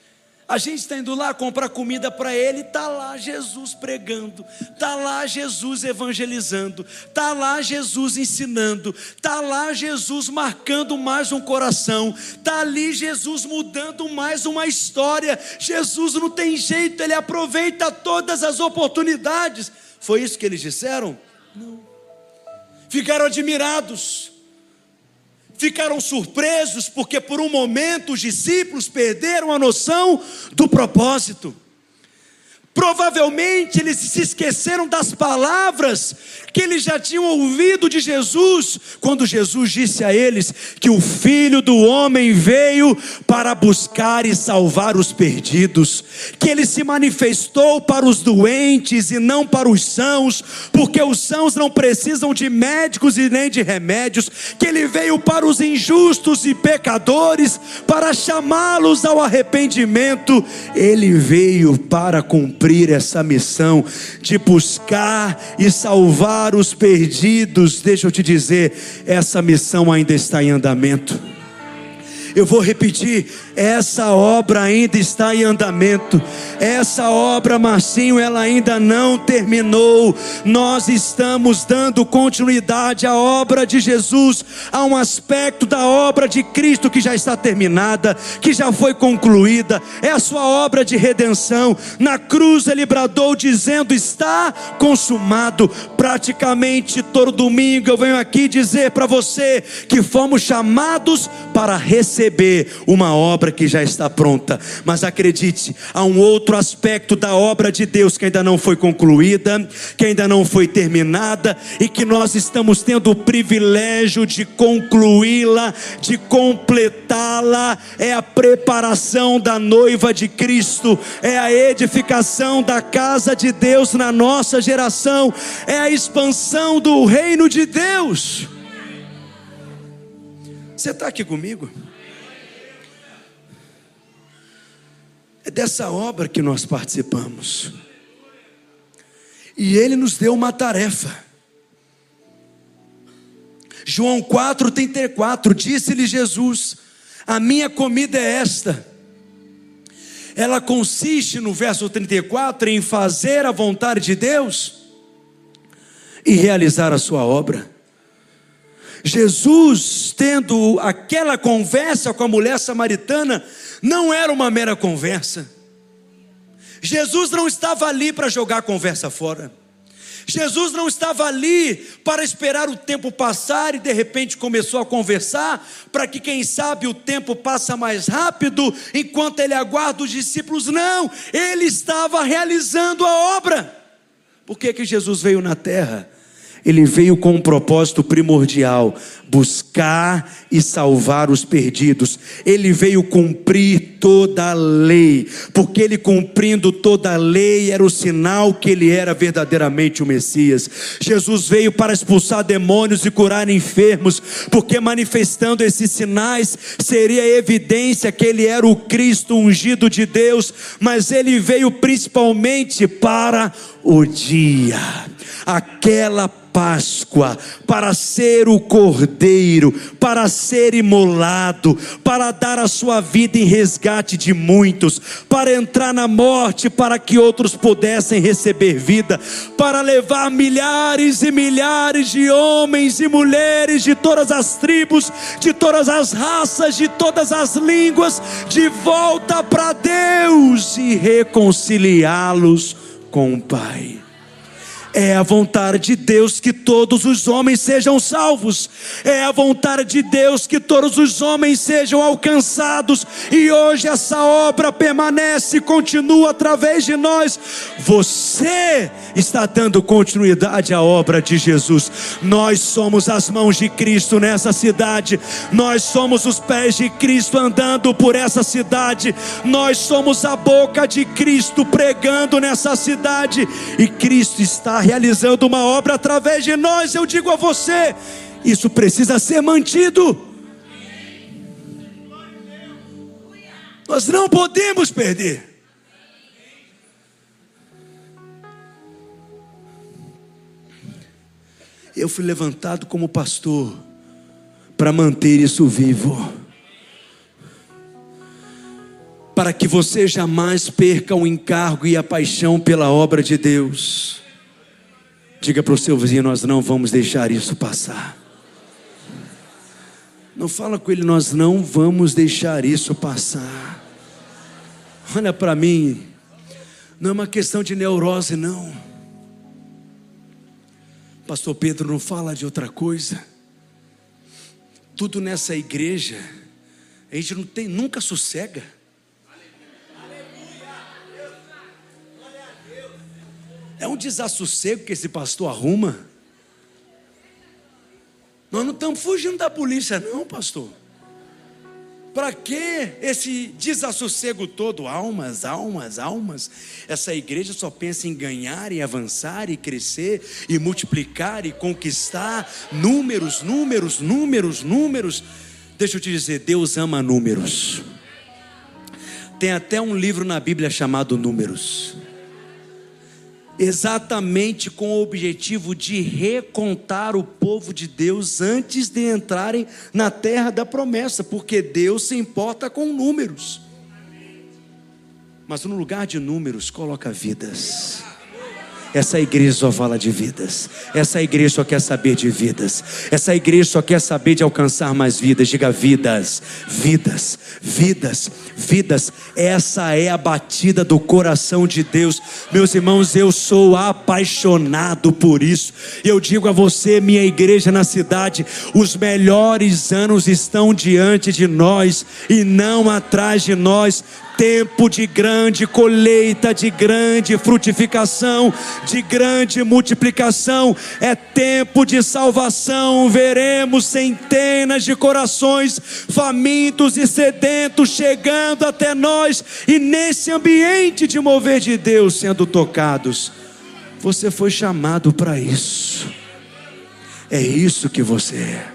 A gente está indo lá comprar comida para ele, está lá Jesus pregando, está lá Jesus evangelizando, está lá Jesus ensinando, está lá Jesus marcando mais um coração, está ali Jesus mudando mais uma história. Jesus não tem jeito, ele aproveita todas as oportunidades. Foi isso que eles disseram? Não. Ficaram admirados ficaram surpresos porque por um momento os discípulos perderam a noção do propósito. Provavelmente eles se esqueceram das palavras que eles já tinham ouvido de Jesus, quando Jesus disse a eles que o Filho do Homem veio para buscar e salvar os perdidos, que ele se manifestou para os doentes e não para os sãos, porque os sãos não precisam de médicos e nem de remédios, que ele veio para os injustos e pecadores, para chamá-los ao arrependimento, ele veio para cumprir essa missão de buscar e salvar salvar os perdidos, deixa eu te dizer, essa missão ainda está em andamento. Eu vou repetir: essa obra ainda está em andamento. Essa obra, Marcinho, ela ainda não terminou. Nós estamos dando continuidade à obra de Jesus, a um aspecto da obra de Cristo que já está terminada, que já foi concluída. É a sua obra de redenção. Na cruz ele bradou dizendo: está consumado. Praticamente todo domingo eu venho aqui dizer para você que fomos chamados para receber uma obra que já está pronta. Mas acredite, há um outro aspecto da obra de Deus que ainda não foi concluída, que ainda não foi terminada e que nós estamos tendo o privilégio de concluí-la, de completá-la. É a preparação da noiva de Cristo, é a edificação da casa de Deus na nossa geração, é a expansão do reino de Deus. Você está aqui comigo? É dessa obra que nós participamos. E ele nos deu uma tarefa. João 4,34 disse-lhe Jesus: A minha comida é esta. Ela consiste, no verso 34, em fazer a vontade de Deus e realizar a sua obra. Jesus, tendo aquela conversa com a mulher samaritana, não era uma mera conversa. Jesus não estava ali para jogar a conversa fora. Jesus não estava ali para esperar o tempo passar e de repente começou a conversar, para que quem sabe o tempo passa mais rápido enquanto ele aguarda os discípulos. Não, ele estava realizando a obra. Por que, que Jesus veio na terra? Ele veio com um propósito primordial: buscar e salvar os perdidos. Ele veio cumprir toda a lei, porque ele cumprindo toda a lei era o sinal que ele era verdadeiramente o Messias. Jesus veio para expulsar demônios e curar enfermos, porque manifestando esses sinais seria evidência que ele era o Cristo ungido de Deus, mas ele veio principalmente para o dia, aquela Páscoa, para ser o cordeiro, para ser imolado, para dar a sua vida em resgate de muitos, para entrar na morte para que outros pudessem receber vida, para levar milhares e milhares de homens e mulheres de todas as tribos, de todas as raças, de todas as línguas, de volta para Deus e reconciliá-los com o Pai. É a vontade de Deus que todos os homens sejam salvos. É a vontade de Deus que todos os homens sejam alcançados. E hoje essa obra permanece e continua através de nós. Você está dando continuidade à obra de Jesus. Nós somos as mãos de Cristo nessa cidade. Nós somos os pés de Cristo andando por essa cidade. Nós somos a boca de Cristo pregando nessa cidade. E Cristo está realizando uma obra através de nós. Eu digo a você, isso precisa ser mantido. Nós não podemos perder. Eu fui levantado como pastor para manter isso vivo. Para que você jamais perca o encargo e a paixão pela obra de Deus. Diga para o seu vizinho: nós não vamos deixar isso passar. Não fala com ele, nós não vamos deixar isso passar. Olha para mim, não é uma questão de neurose, não. Pastor Pedro não fala de outra coisa. Tudo nessa igreja, a gente não tem, nunca sossega. É um desassossego que esse pastor arruma. Nós não estamos fugindo da polícia, não, pastor. Para que esse desassossego todo? Almas, almas, almas. Essa igreja só pensa em ganhar e avançar e crescer e multiplicar e conquistar números, números, números, números. Deixa eu te dizer, Deus ama números. Tem até um livro na Bíblia chamado Números exatamente com o objetivo de recontar o povo de Deus antes de entrarem na terra da promessa, porque Deus se importa com números. Mas no lugar de números, coloca vidas. Essa igreja só fala de vidas. Essa igreja só quer saber de vidas. Essa igreja só quer saber de alcançar mais vidas. Diga vidas, vidas, vidas, vidas. Essa é a batida do coração de Deus. Meus irmãos, eu sou apaixonado por isso. Eu digo a você, minha igreja na cidade, os melhores anos estão diante de nós e não atrás de nós tempo de grande colheita, de grande frutificação, de grande multiplicação, é tempo de salvação. Veremos centenas de corações famintos e sedentos chegando até nós, e nesse ambiente de mover de Deus sendo tocados. Você foi chamado para isso. É isso que você é.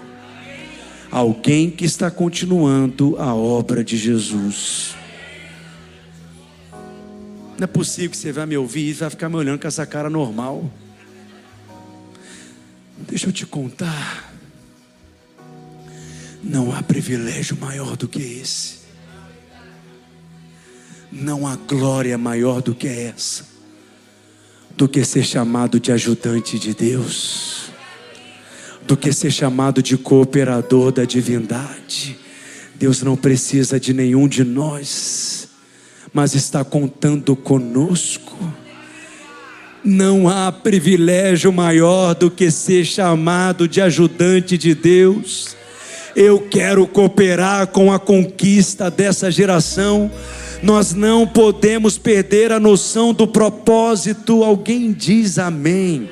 Alguém que está continuando a obra de Jesus. Não é possível que você vai me ouvir e vai ficar me olhando com essa cara normal. Deixa eu te contar. Não há privilégio maior do que esse. Não há glória maior do que essa. Do que ser chamado de ajudante de Deus. Do que ser chamado de cooperador da divindade. Deus não precisa de nenhum de nós mas está contando conosco. Não há privilégio maior do que ser chamado de ajudante de Deus. Eu quero cooperar com a conquista dessa geração. Nós não podemos perder a noção do propósito. Alguém diz amém.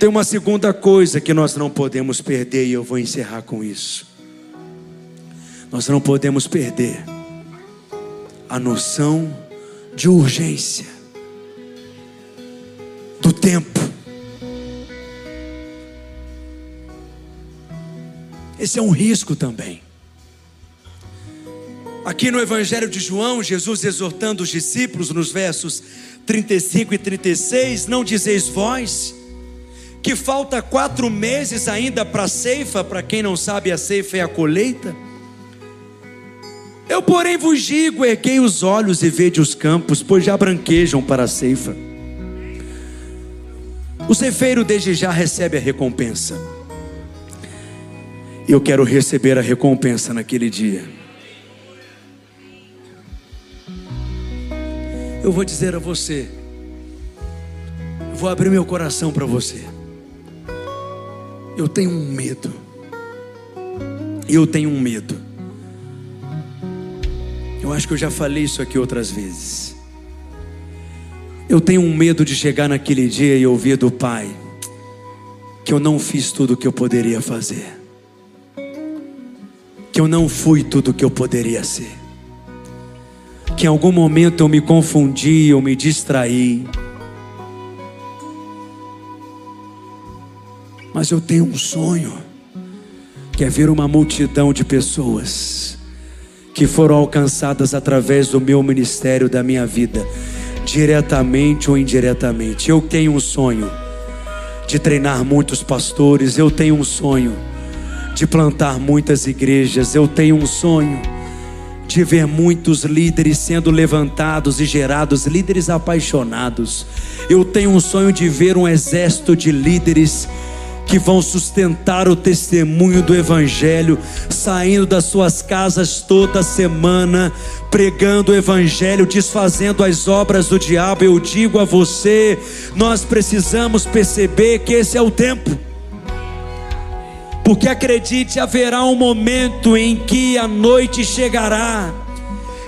Tem uma segunda coisa que nós não podemos perder, e eu vou encerrar com isso. Nós não podemos perder a noção de urgência, do tempo. Esse é um risco também. Aqui no Evangelho de João, Jesus exortando os discípulos nos versos 35 e 36, não dizeis vós que falta quatro meses ainda para a ceifa, para quem não sabe, a ceifa é a colheita. Eu, porém, vos digo: erguei os olhos e vede os campos, pois já branquejam para a ceifa. O cefeiro desde já recebe a recompensa. Eu quero receber a recompensa naquele dia. Eu vou dizer a você, vou abrir meu coração para você. Eu tenho um medo. Eu tenho um medo eu acho que eu já falei isso aqui outras vezes. Eu tenho um medo de chegar naquele dia e ouvir do Pai que eu não fiz tudo o que eu poderia fazer, que eu não fui tudo o que eu poderia ser, que em algum momento eu me confundi, eu me distraí. Mas eu tenho um sonho, que é ver uma multidão de pessoas que foram alcançadas através do meu ministério, da minha vida, diretamente ou indiretamente. Eu tenho um sonho de treinar muitos pastores, eu tenho um sonho de plantar muitas igrejas, eu tenho um sonho de ver muitos líderes sendo levantados e gerados, líderes apaixonados. Eu tenho um sonho de ver um exército de líderes que vão sustentar o testemunho do Evangelho, saindo das suas casas toda semana, pregando o Evangelho, desfazendo as obras do diabo. Eu digo a você, nós precisamos perceber que esse é o tempo. Porque acredite, haverá um momento em que a noite chegará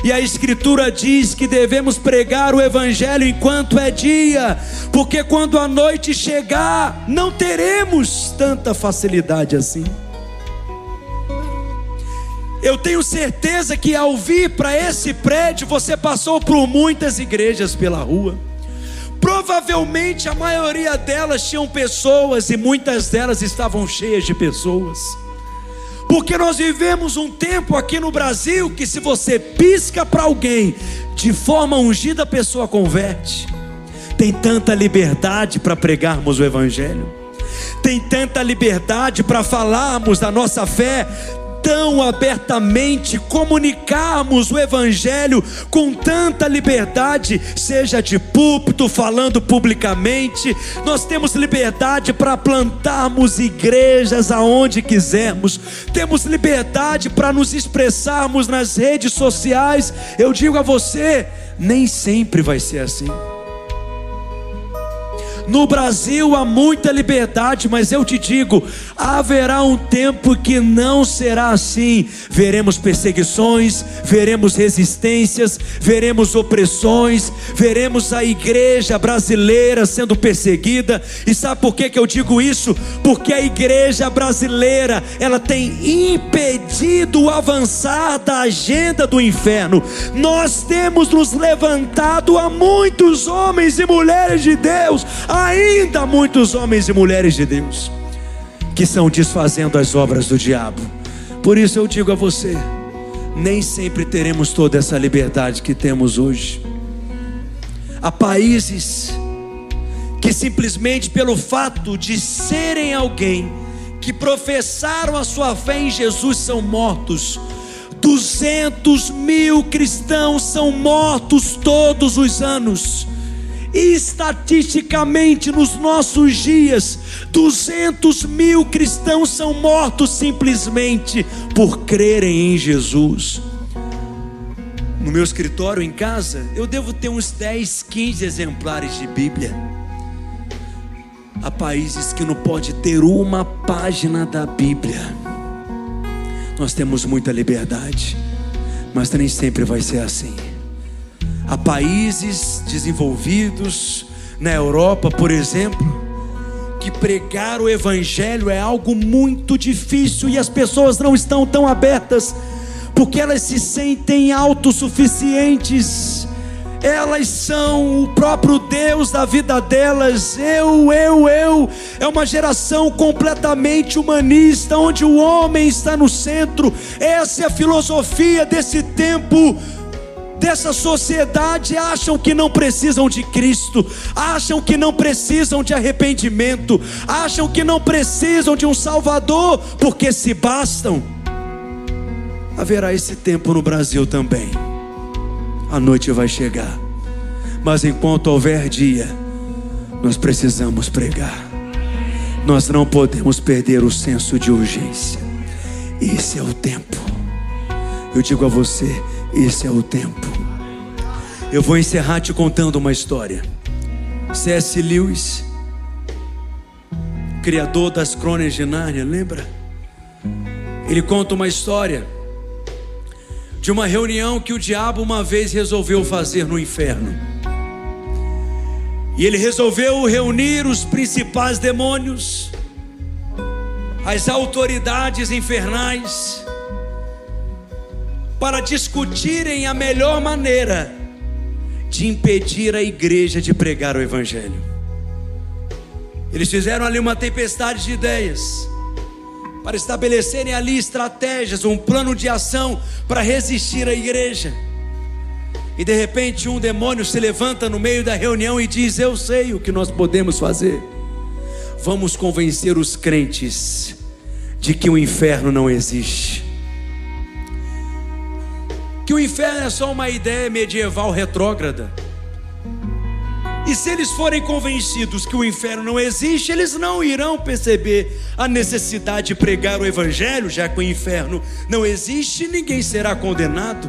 E a Escritura diz que devemos pregar o Evangelho enquanto é dia, porque quando a noite chegar, não teremos tanta facilidade assim. Eu tenho certeza que ao vir para esse prédio, você passou por muitas igrejas pela rua. Provavelmente a maioria delas tinham pessoas e muitas delas estavam cheias de pessoas. Porque nós vivemos um tempo aqui no Brasil que se você pisca para alguém de forma ungida, a pessoa converte. Tem tanta liberdade para pregarmos o evangelho. Tem tanta liberdade para falarmos da nossa fé, tão abertamente comunicarmos o Evangelho com tanta liberdade, seja de púlpito, falando publicamente, nós temos liberdade para plantarmos igrejas aonde quisermos, temos liberdade para nos expressarmos nas redes sociais. Eu digo a você, nem sempre vai ser assim. No Brasil há muita liberdade, mas eu te digo: haverá um tempo que não será assim. Veremos perseguições, veremos resistências, veremos opressões, veremos a igreja brasileira sendo perseguida. E sabe por que, que eu digo isso? Porque a igreja brasileira ela tem impedido o avançar da agenda do inferno. Nós temos nos levantado a muitos homens e mulheres de Deus ainda muitos homens e mulheres de Deus que estão desfazendo as obras do diabo. Por isso eu digo a você: nem sempre teremos toda essa liberdade que temos hoje. Há países que simplesmente pelo fato de serem alguém que professaram a sua fé em Jesus são mortos. 200 mil cristãos são mortos todos os anos estatisticamente nos nossos dias, 200 mil cristãos são mortos simplesmente por crerem em Jesus. No meu escritório em casa, eu devo ter uns 10, 15 exemplares de Bíblia. Há países que não pode ter uma página da Bíblia. Nós temos muita liberdade, mas nem sempre vai ser assim. Há países desenvolvidos, na Europa, por exemplo, que pregar o Evangelho é algo muito difícil e as pessoas não estão tão abertas, porque elas se sentem autossuficientes, elas são o próprio Deus da vida delas, eu, eu, eu. É uma geração completamente humanista, onde o homem está no centro, essa é a filosofia desse tempo dessa sociedade acham que não precisam de Cristo, acham que não precisam de arrependimento, acham que não precisam de um Salvador, porque se bastam. Haverá esse tempo no Brasil também. A noite vai chegar, mas enquanto houver dia, nós precisamos pregar. Nós não podemos perder o senso de urgência. Esse é o tempo. Eu digo a você, esse é o tempo. Eu vou encerrar te contando uma história. C.S. Lewis, criador das Crônicas de Nárnia, lembra? Ele conta uma história de uma reunião que o diabo uma vez resolveu fazer no inferno. E ele resolveu reunir os principais demônios, as autoridades infernais, para discutirem a melhor maneira de impedir a igreja de pregar o Evangelho. Eles fizeram ali uma tempestade de ideias para estabelecerem ali estratégias, um plano de ação para resistir à igreja. E de repente um demônio se levanta no meio da reunião e diz: Eu sei o que nós podemos fazer. Vamos convencer os crentes de que o inferno não existe que o inferno é só uma ideia medieval retrógrada. E se eles forem convencidos que o inferno não existe, eles não irão perceber a necessidade de pregar o evangelho, já que o inferno não existe, ninguém será condenado.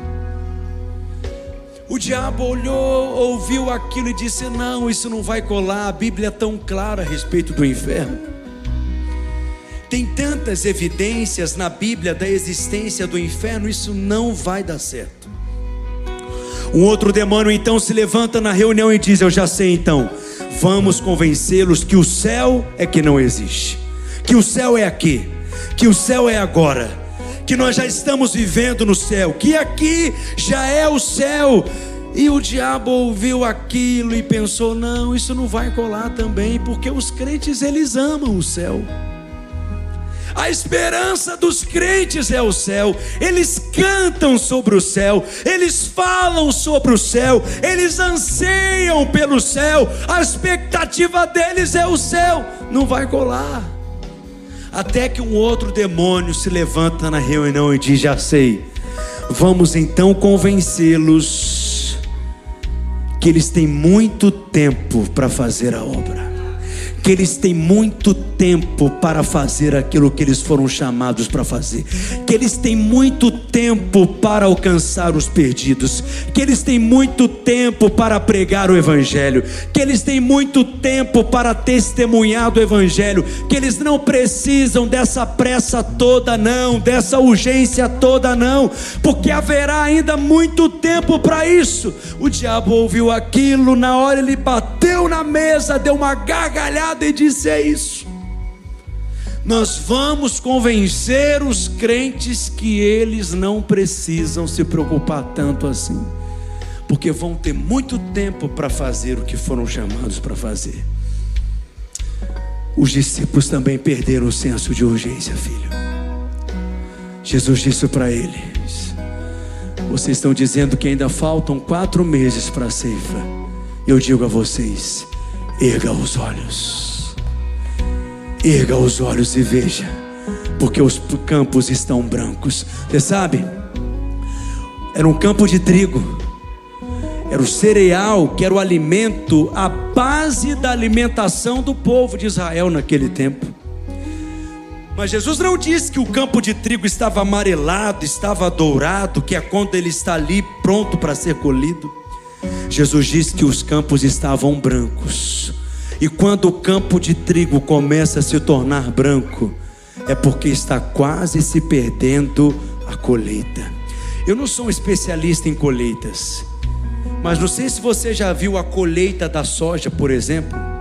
O diabo olhou, ouviu aquilo e disse: Não, isso não vai colar, a Bíblia é tão clara a respeito do inferno. Tem tantas evidências na Bíblia da existência do inferno, isso não vai dar certo. Um outro demônio então se levanta na reunião e diz: Eu já sei então, vamos convencê-los que o céu é que não existe, que o céu é aqui, que o céu é agora, que nós já estamos vivendo no céu, que aqui já é o céu. E o diabo ouviu aquilo e pensou: não, isso não vai colar também, porque os crentes eles amam o céu. A esperança dos crentes é o céu. Eles cantam sobre o céu, eles falam sobre o céu, eles anseiam pelo céu. A expectativa deles é o céu. Não vai colar. Até que um outro demônio se levanta na reunião e diz: Já sei, vamos então convencê-los que eles têm muito tempo para fazer a obra que eles têm muito tempo para fazer aquilo que eles foram chamados para fazer, que eles têm muito tempo para alcançar os perdidos, que eles têm muito tempo para pregar o Evangelho, que eles têm muito tempo para testemunhar do Evangelho, que eles não precisam dessa pressa toda, não, dessa urgência toda, não, porque haverá ainda muito tempo para isso. O diabo ouviu aquilo, na hora ele bateu na mesa, deu uma gargalhada e disse: É isso. Nós vamos convencer os crentes que eles não precisam se preocupar tanto assim, porque vão ter muito tempo para fazer o que foram chamados para fazer. Os discípulos também perderam o senso de urgência, filho. Jesus disse para eles: Vocês estão dizendo que ainda faltam quatro meses para a ceifa. Eu digo a vocês: erga os olhos Erga os olhos e veja, porque os campos estão brancos. Você sabe? Era um campo de trigo, era o cereal, que era o alimento, a base da alimentação do povo de Israel naquele tempo. Mas Jesus não disse que o campo de trigo estava amarelado, estava dourado, que é quando ele está ali pronto para ser colhido. Jesus disse que os campos estavam brancos. E quando o campo de trigo começa a se tornar branco, é porque está quase se perdendo a colheita. Eu não sou um especialista em colheitas, mas não sei se você já viu a colheita da soja, por exemplo.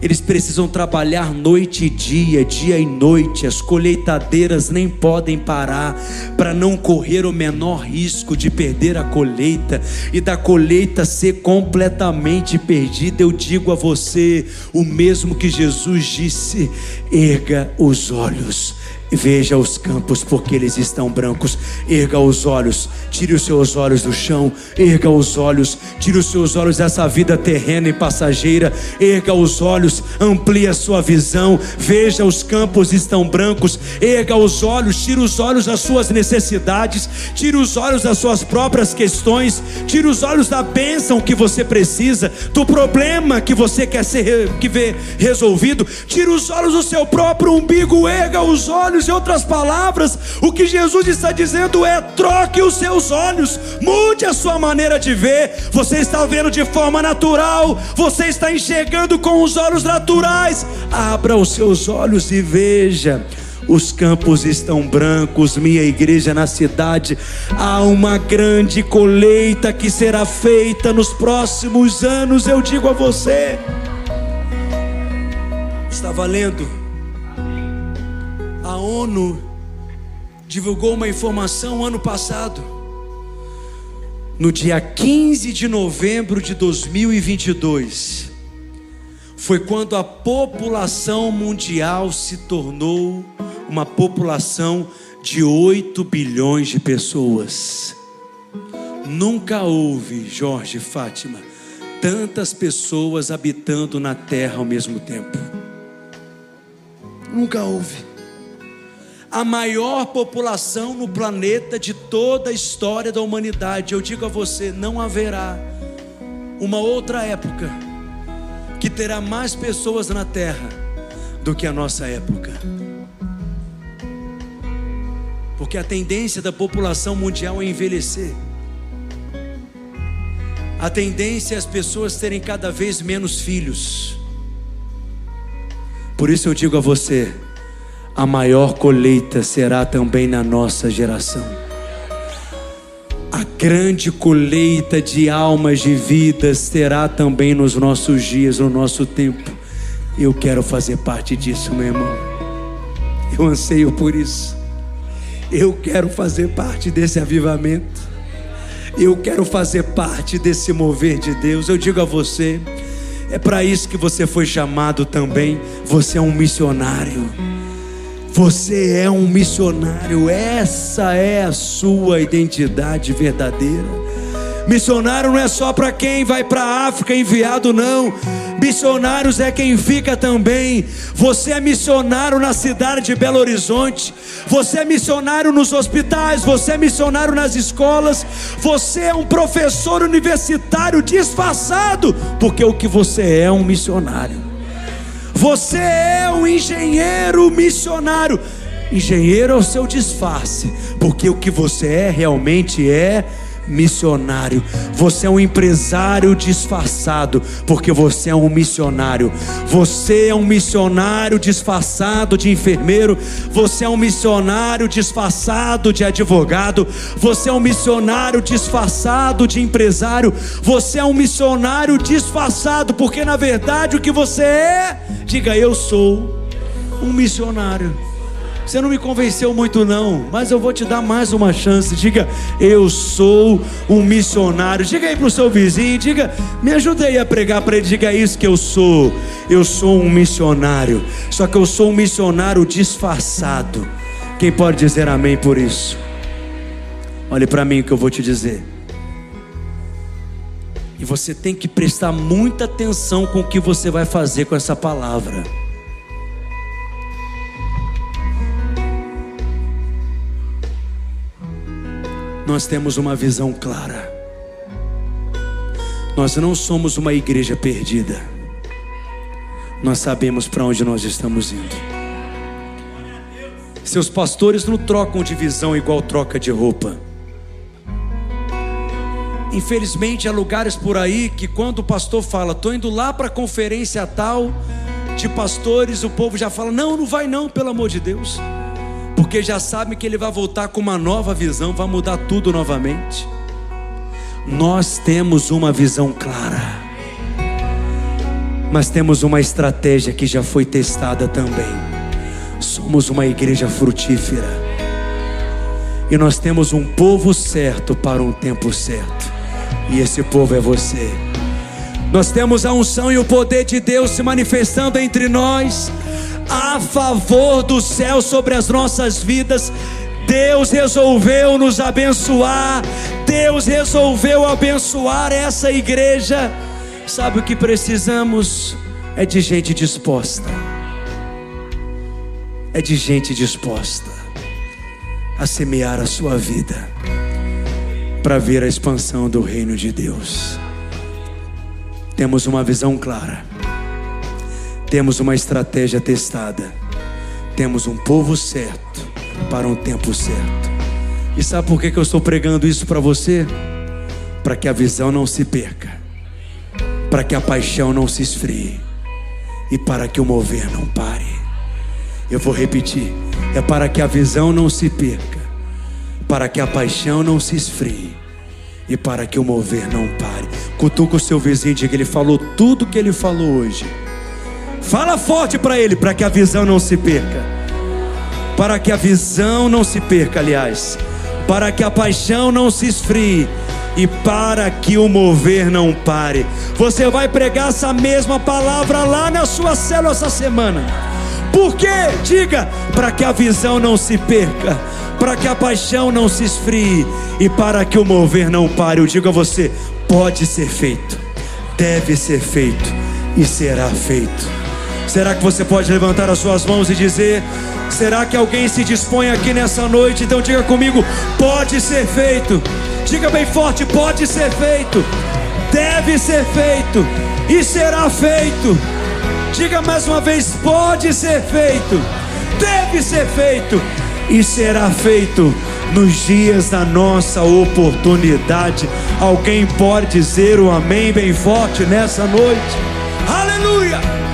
Eles precisam trabalhar noite e dia, dia e noite. As colheitadeiras nem podem parar para não correr o menor risco de perder a colheita e da colheita ser completamente perdida. Eu digo a você o mesmo que Jesus disse: erga os olhos Veja os campos, porque eles estão brancos. Erga os olhos, tire os seus olhos do chão. Erga os olhos, tire os seus olhos dessa vida terrena e passageira. Erga os olhos, amplie a sua visão. Veja os campos estão brancos. Erga os olhos, tire os olhos das suas necessidades. Tire os olhos das suas próprias questões. Tire os olhos da bênção que você precisa, do problema que você quer ser que ver resolvido. Tire os olhos do seu próprio umbigo. Erga os olhos olhos. Em outras palavras, o que Jesus está dizendo é: troque os seus olhos, mude a sua maneira de ver. Você está vendo de forma natural, você está enxergando com os olhos naturais. Abra os seus olhos e veja. Os campos estão brancos, minha igreja na cidade. Há uma grande colheita que será feita nos próximos anos, eu digo a você. Está valendo a ONU divulgou uma informação ano passado. No dia 15 de novembro de 2022, foi quando a população mundial se tornou uma população de 8 bilhões de pessoas. Nunca houve, Jorge Fátima, tantas pessoas habitando na terra ao mesmo tempo. Nunca houve a maior população no planeta de toda a história da humanidade. Eu digo a você: não haverá uma outra época que terá mais pessoas na Terra do que a nossa época. Porque a tendência da população mundial é envelhecer. A tendência é as pessoas terem cada vez menos filhos. Por isso eu digo a você: a maior colheita será também na nossa geração. a grande colheita de almas de vidas terá também nos nossos dias, no nosso tempo. Eu quero fazer parte disso, meu irmão. Eu anseio por isso. Eu quero fazer parte desse avivamento. Eu quero fazer parte desse mover de Deus. Eu digo a você, é para isso que você foi chamado também. Você é um missionário. Você é um missionário. Essa é a sua identidade verdadeira. Missionário não é só para quem vai para a África enviado, não. Missionários é quem fica também. Você é missionário na cidade de Belo Horizonte. Você é missionário nos hospitais. Você é missionário nas escolas. Você é um professor universitário disfarçado, porque o que você é é um missionário. Você é um engenheiro missionário. Engenheiro é o seu disfarce, porque o que você é realmente é missionário. Você é um empresário disfarçado, porque você é um missionário. Você é um missionário disfarçado de enfermeiro. Você é um missionário disfarçado de advogado. Você é um missionário disfarçado de empresário. Você é um missionário disfarçado, porque na verdade o que você é, diga eu sou um missionário. Você não me convenceu muito, não, mas eu vou te dar mais uma chance. Diga, eu sou um missionário. Diga aí para o seu vizinho, diga, me ajude aí a pregar para ele. Diga isso que eu sou. Eu sou um missionário. Só que eu sou um missionário disfarçado. Quem pode dizer amém por isso? Olhe para mim o que eu vou te dizer. E você tem que prestar muita atenção com o que você vai fazer com essa palavra. Nós temos uma visão clara. Nós não somos uma igreja perdida. Nós sabemos para onde nós estamos indo. Seus pastores não trocam de visão igual troca de roupa. Infelizmente, há lugares por aí que quando o pastor fala, estou indo lá para a conferência tal de pastores, o povo já fala: não, não vai não, pelo amor de Deus porque já sabe que ele vai voltar com uma nova visão, vai mudar tudo novamente. Nós temos uma visão clara, mas temos uma estratégia que já foi testada também. Somos uma igreja frutífera, e nós temos um povo certo para um tempo certo, e esse povo é você. Nós temos a unção e o poder de Deus se manifestando entre nós a favor do céu sobre as nossas vidas. Deus resolveu nos abençoar, Deus resolveu abençoar essa igreja. Sabe o que precisamos? É de gente disposta, é de gente disposta a semear a sua vida para ver a expansão do reino de Deus. Temos uma visão clara temos uma estratégia testada. Temos um povo certo para um tempo certo. E sabe por que eu estou pregando isso para você? Para que a visão não se perca, para que a paixão não se esfrie e para que o mover não pare. Eu vou repetir: é para que a visão não se perca, para que a paixão não se esfrie e para que o mover não pare. Cutuca o seu vizinho e diga: Ele falou tudo que ele falou hoje Fala forte para ele, para que a visão não se perca. Para que a visão não se perca, aliás. Para que a paixão não se esfrie. E para que o mover não pare. Você vai pregar essa mesma palavra lá na sua célula essa semana. Por quê? Diga, para que a visão não se perca, para que a paixão não se esfrie e para que o mover não pare. Eu digo a você: pode ser feito, deve ser feito e será feito. Será que você pode levantar as suas mãos e dizer: Será que alguém se dispõe aqui nessa noite? Então diga comigo: pode ser feito. Diga bem forte: pode ser feito, deve ser feito e será feito. Diga mais uma vez: pode ser feito, deve ser feito e será feito nos dias da nossa oportunidade. Alguém pode dizer o um amém bem forte nessa noite? Aleluia!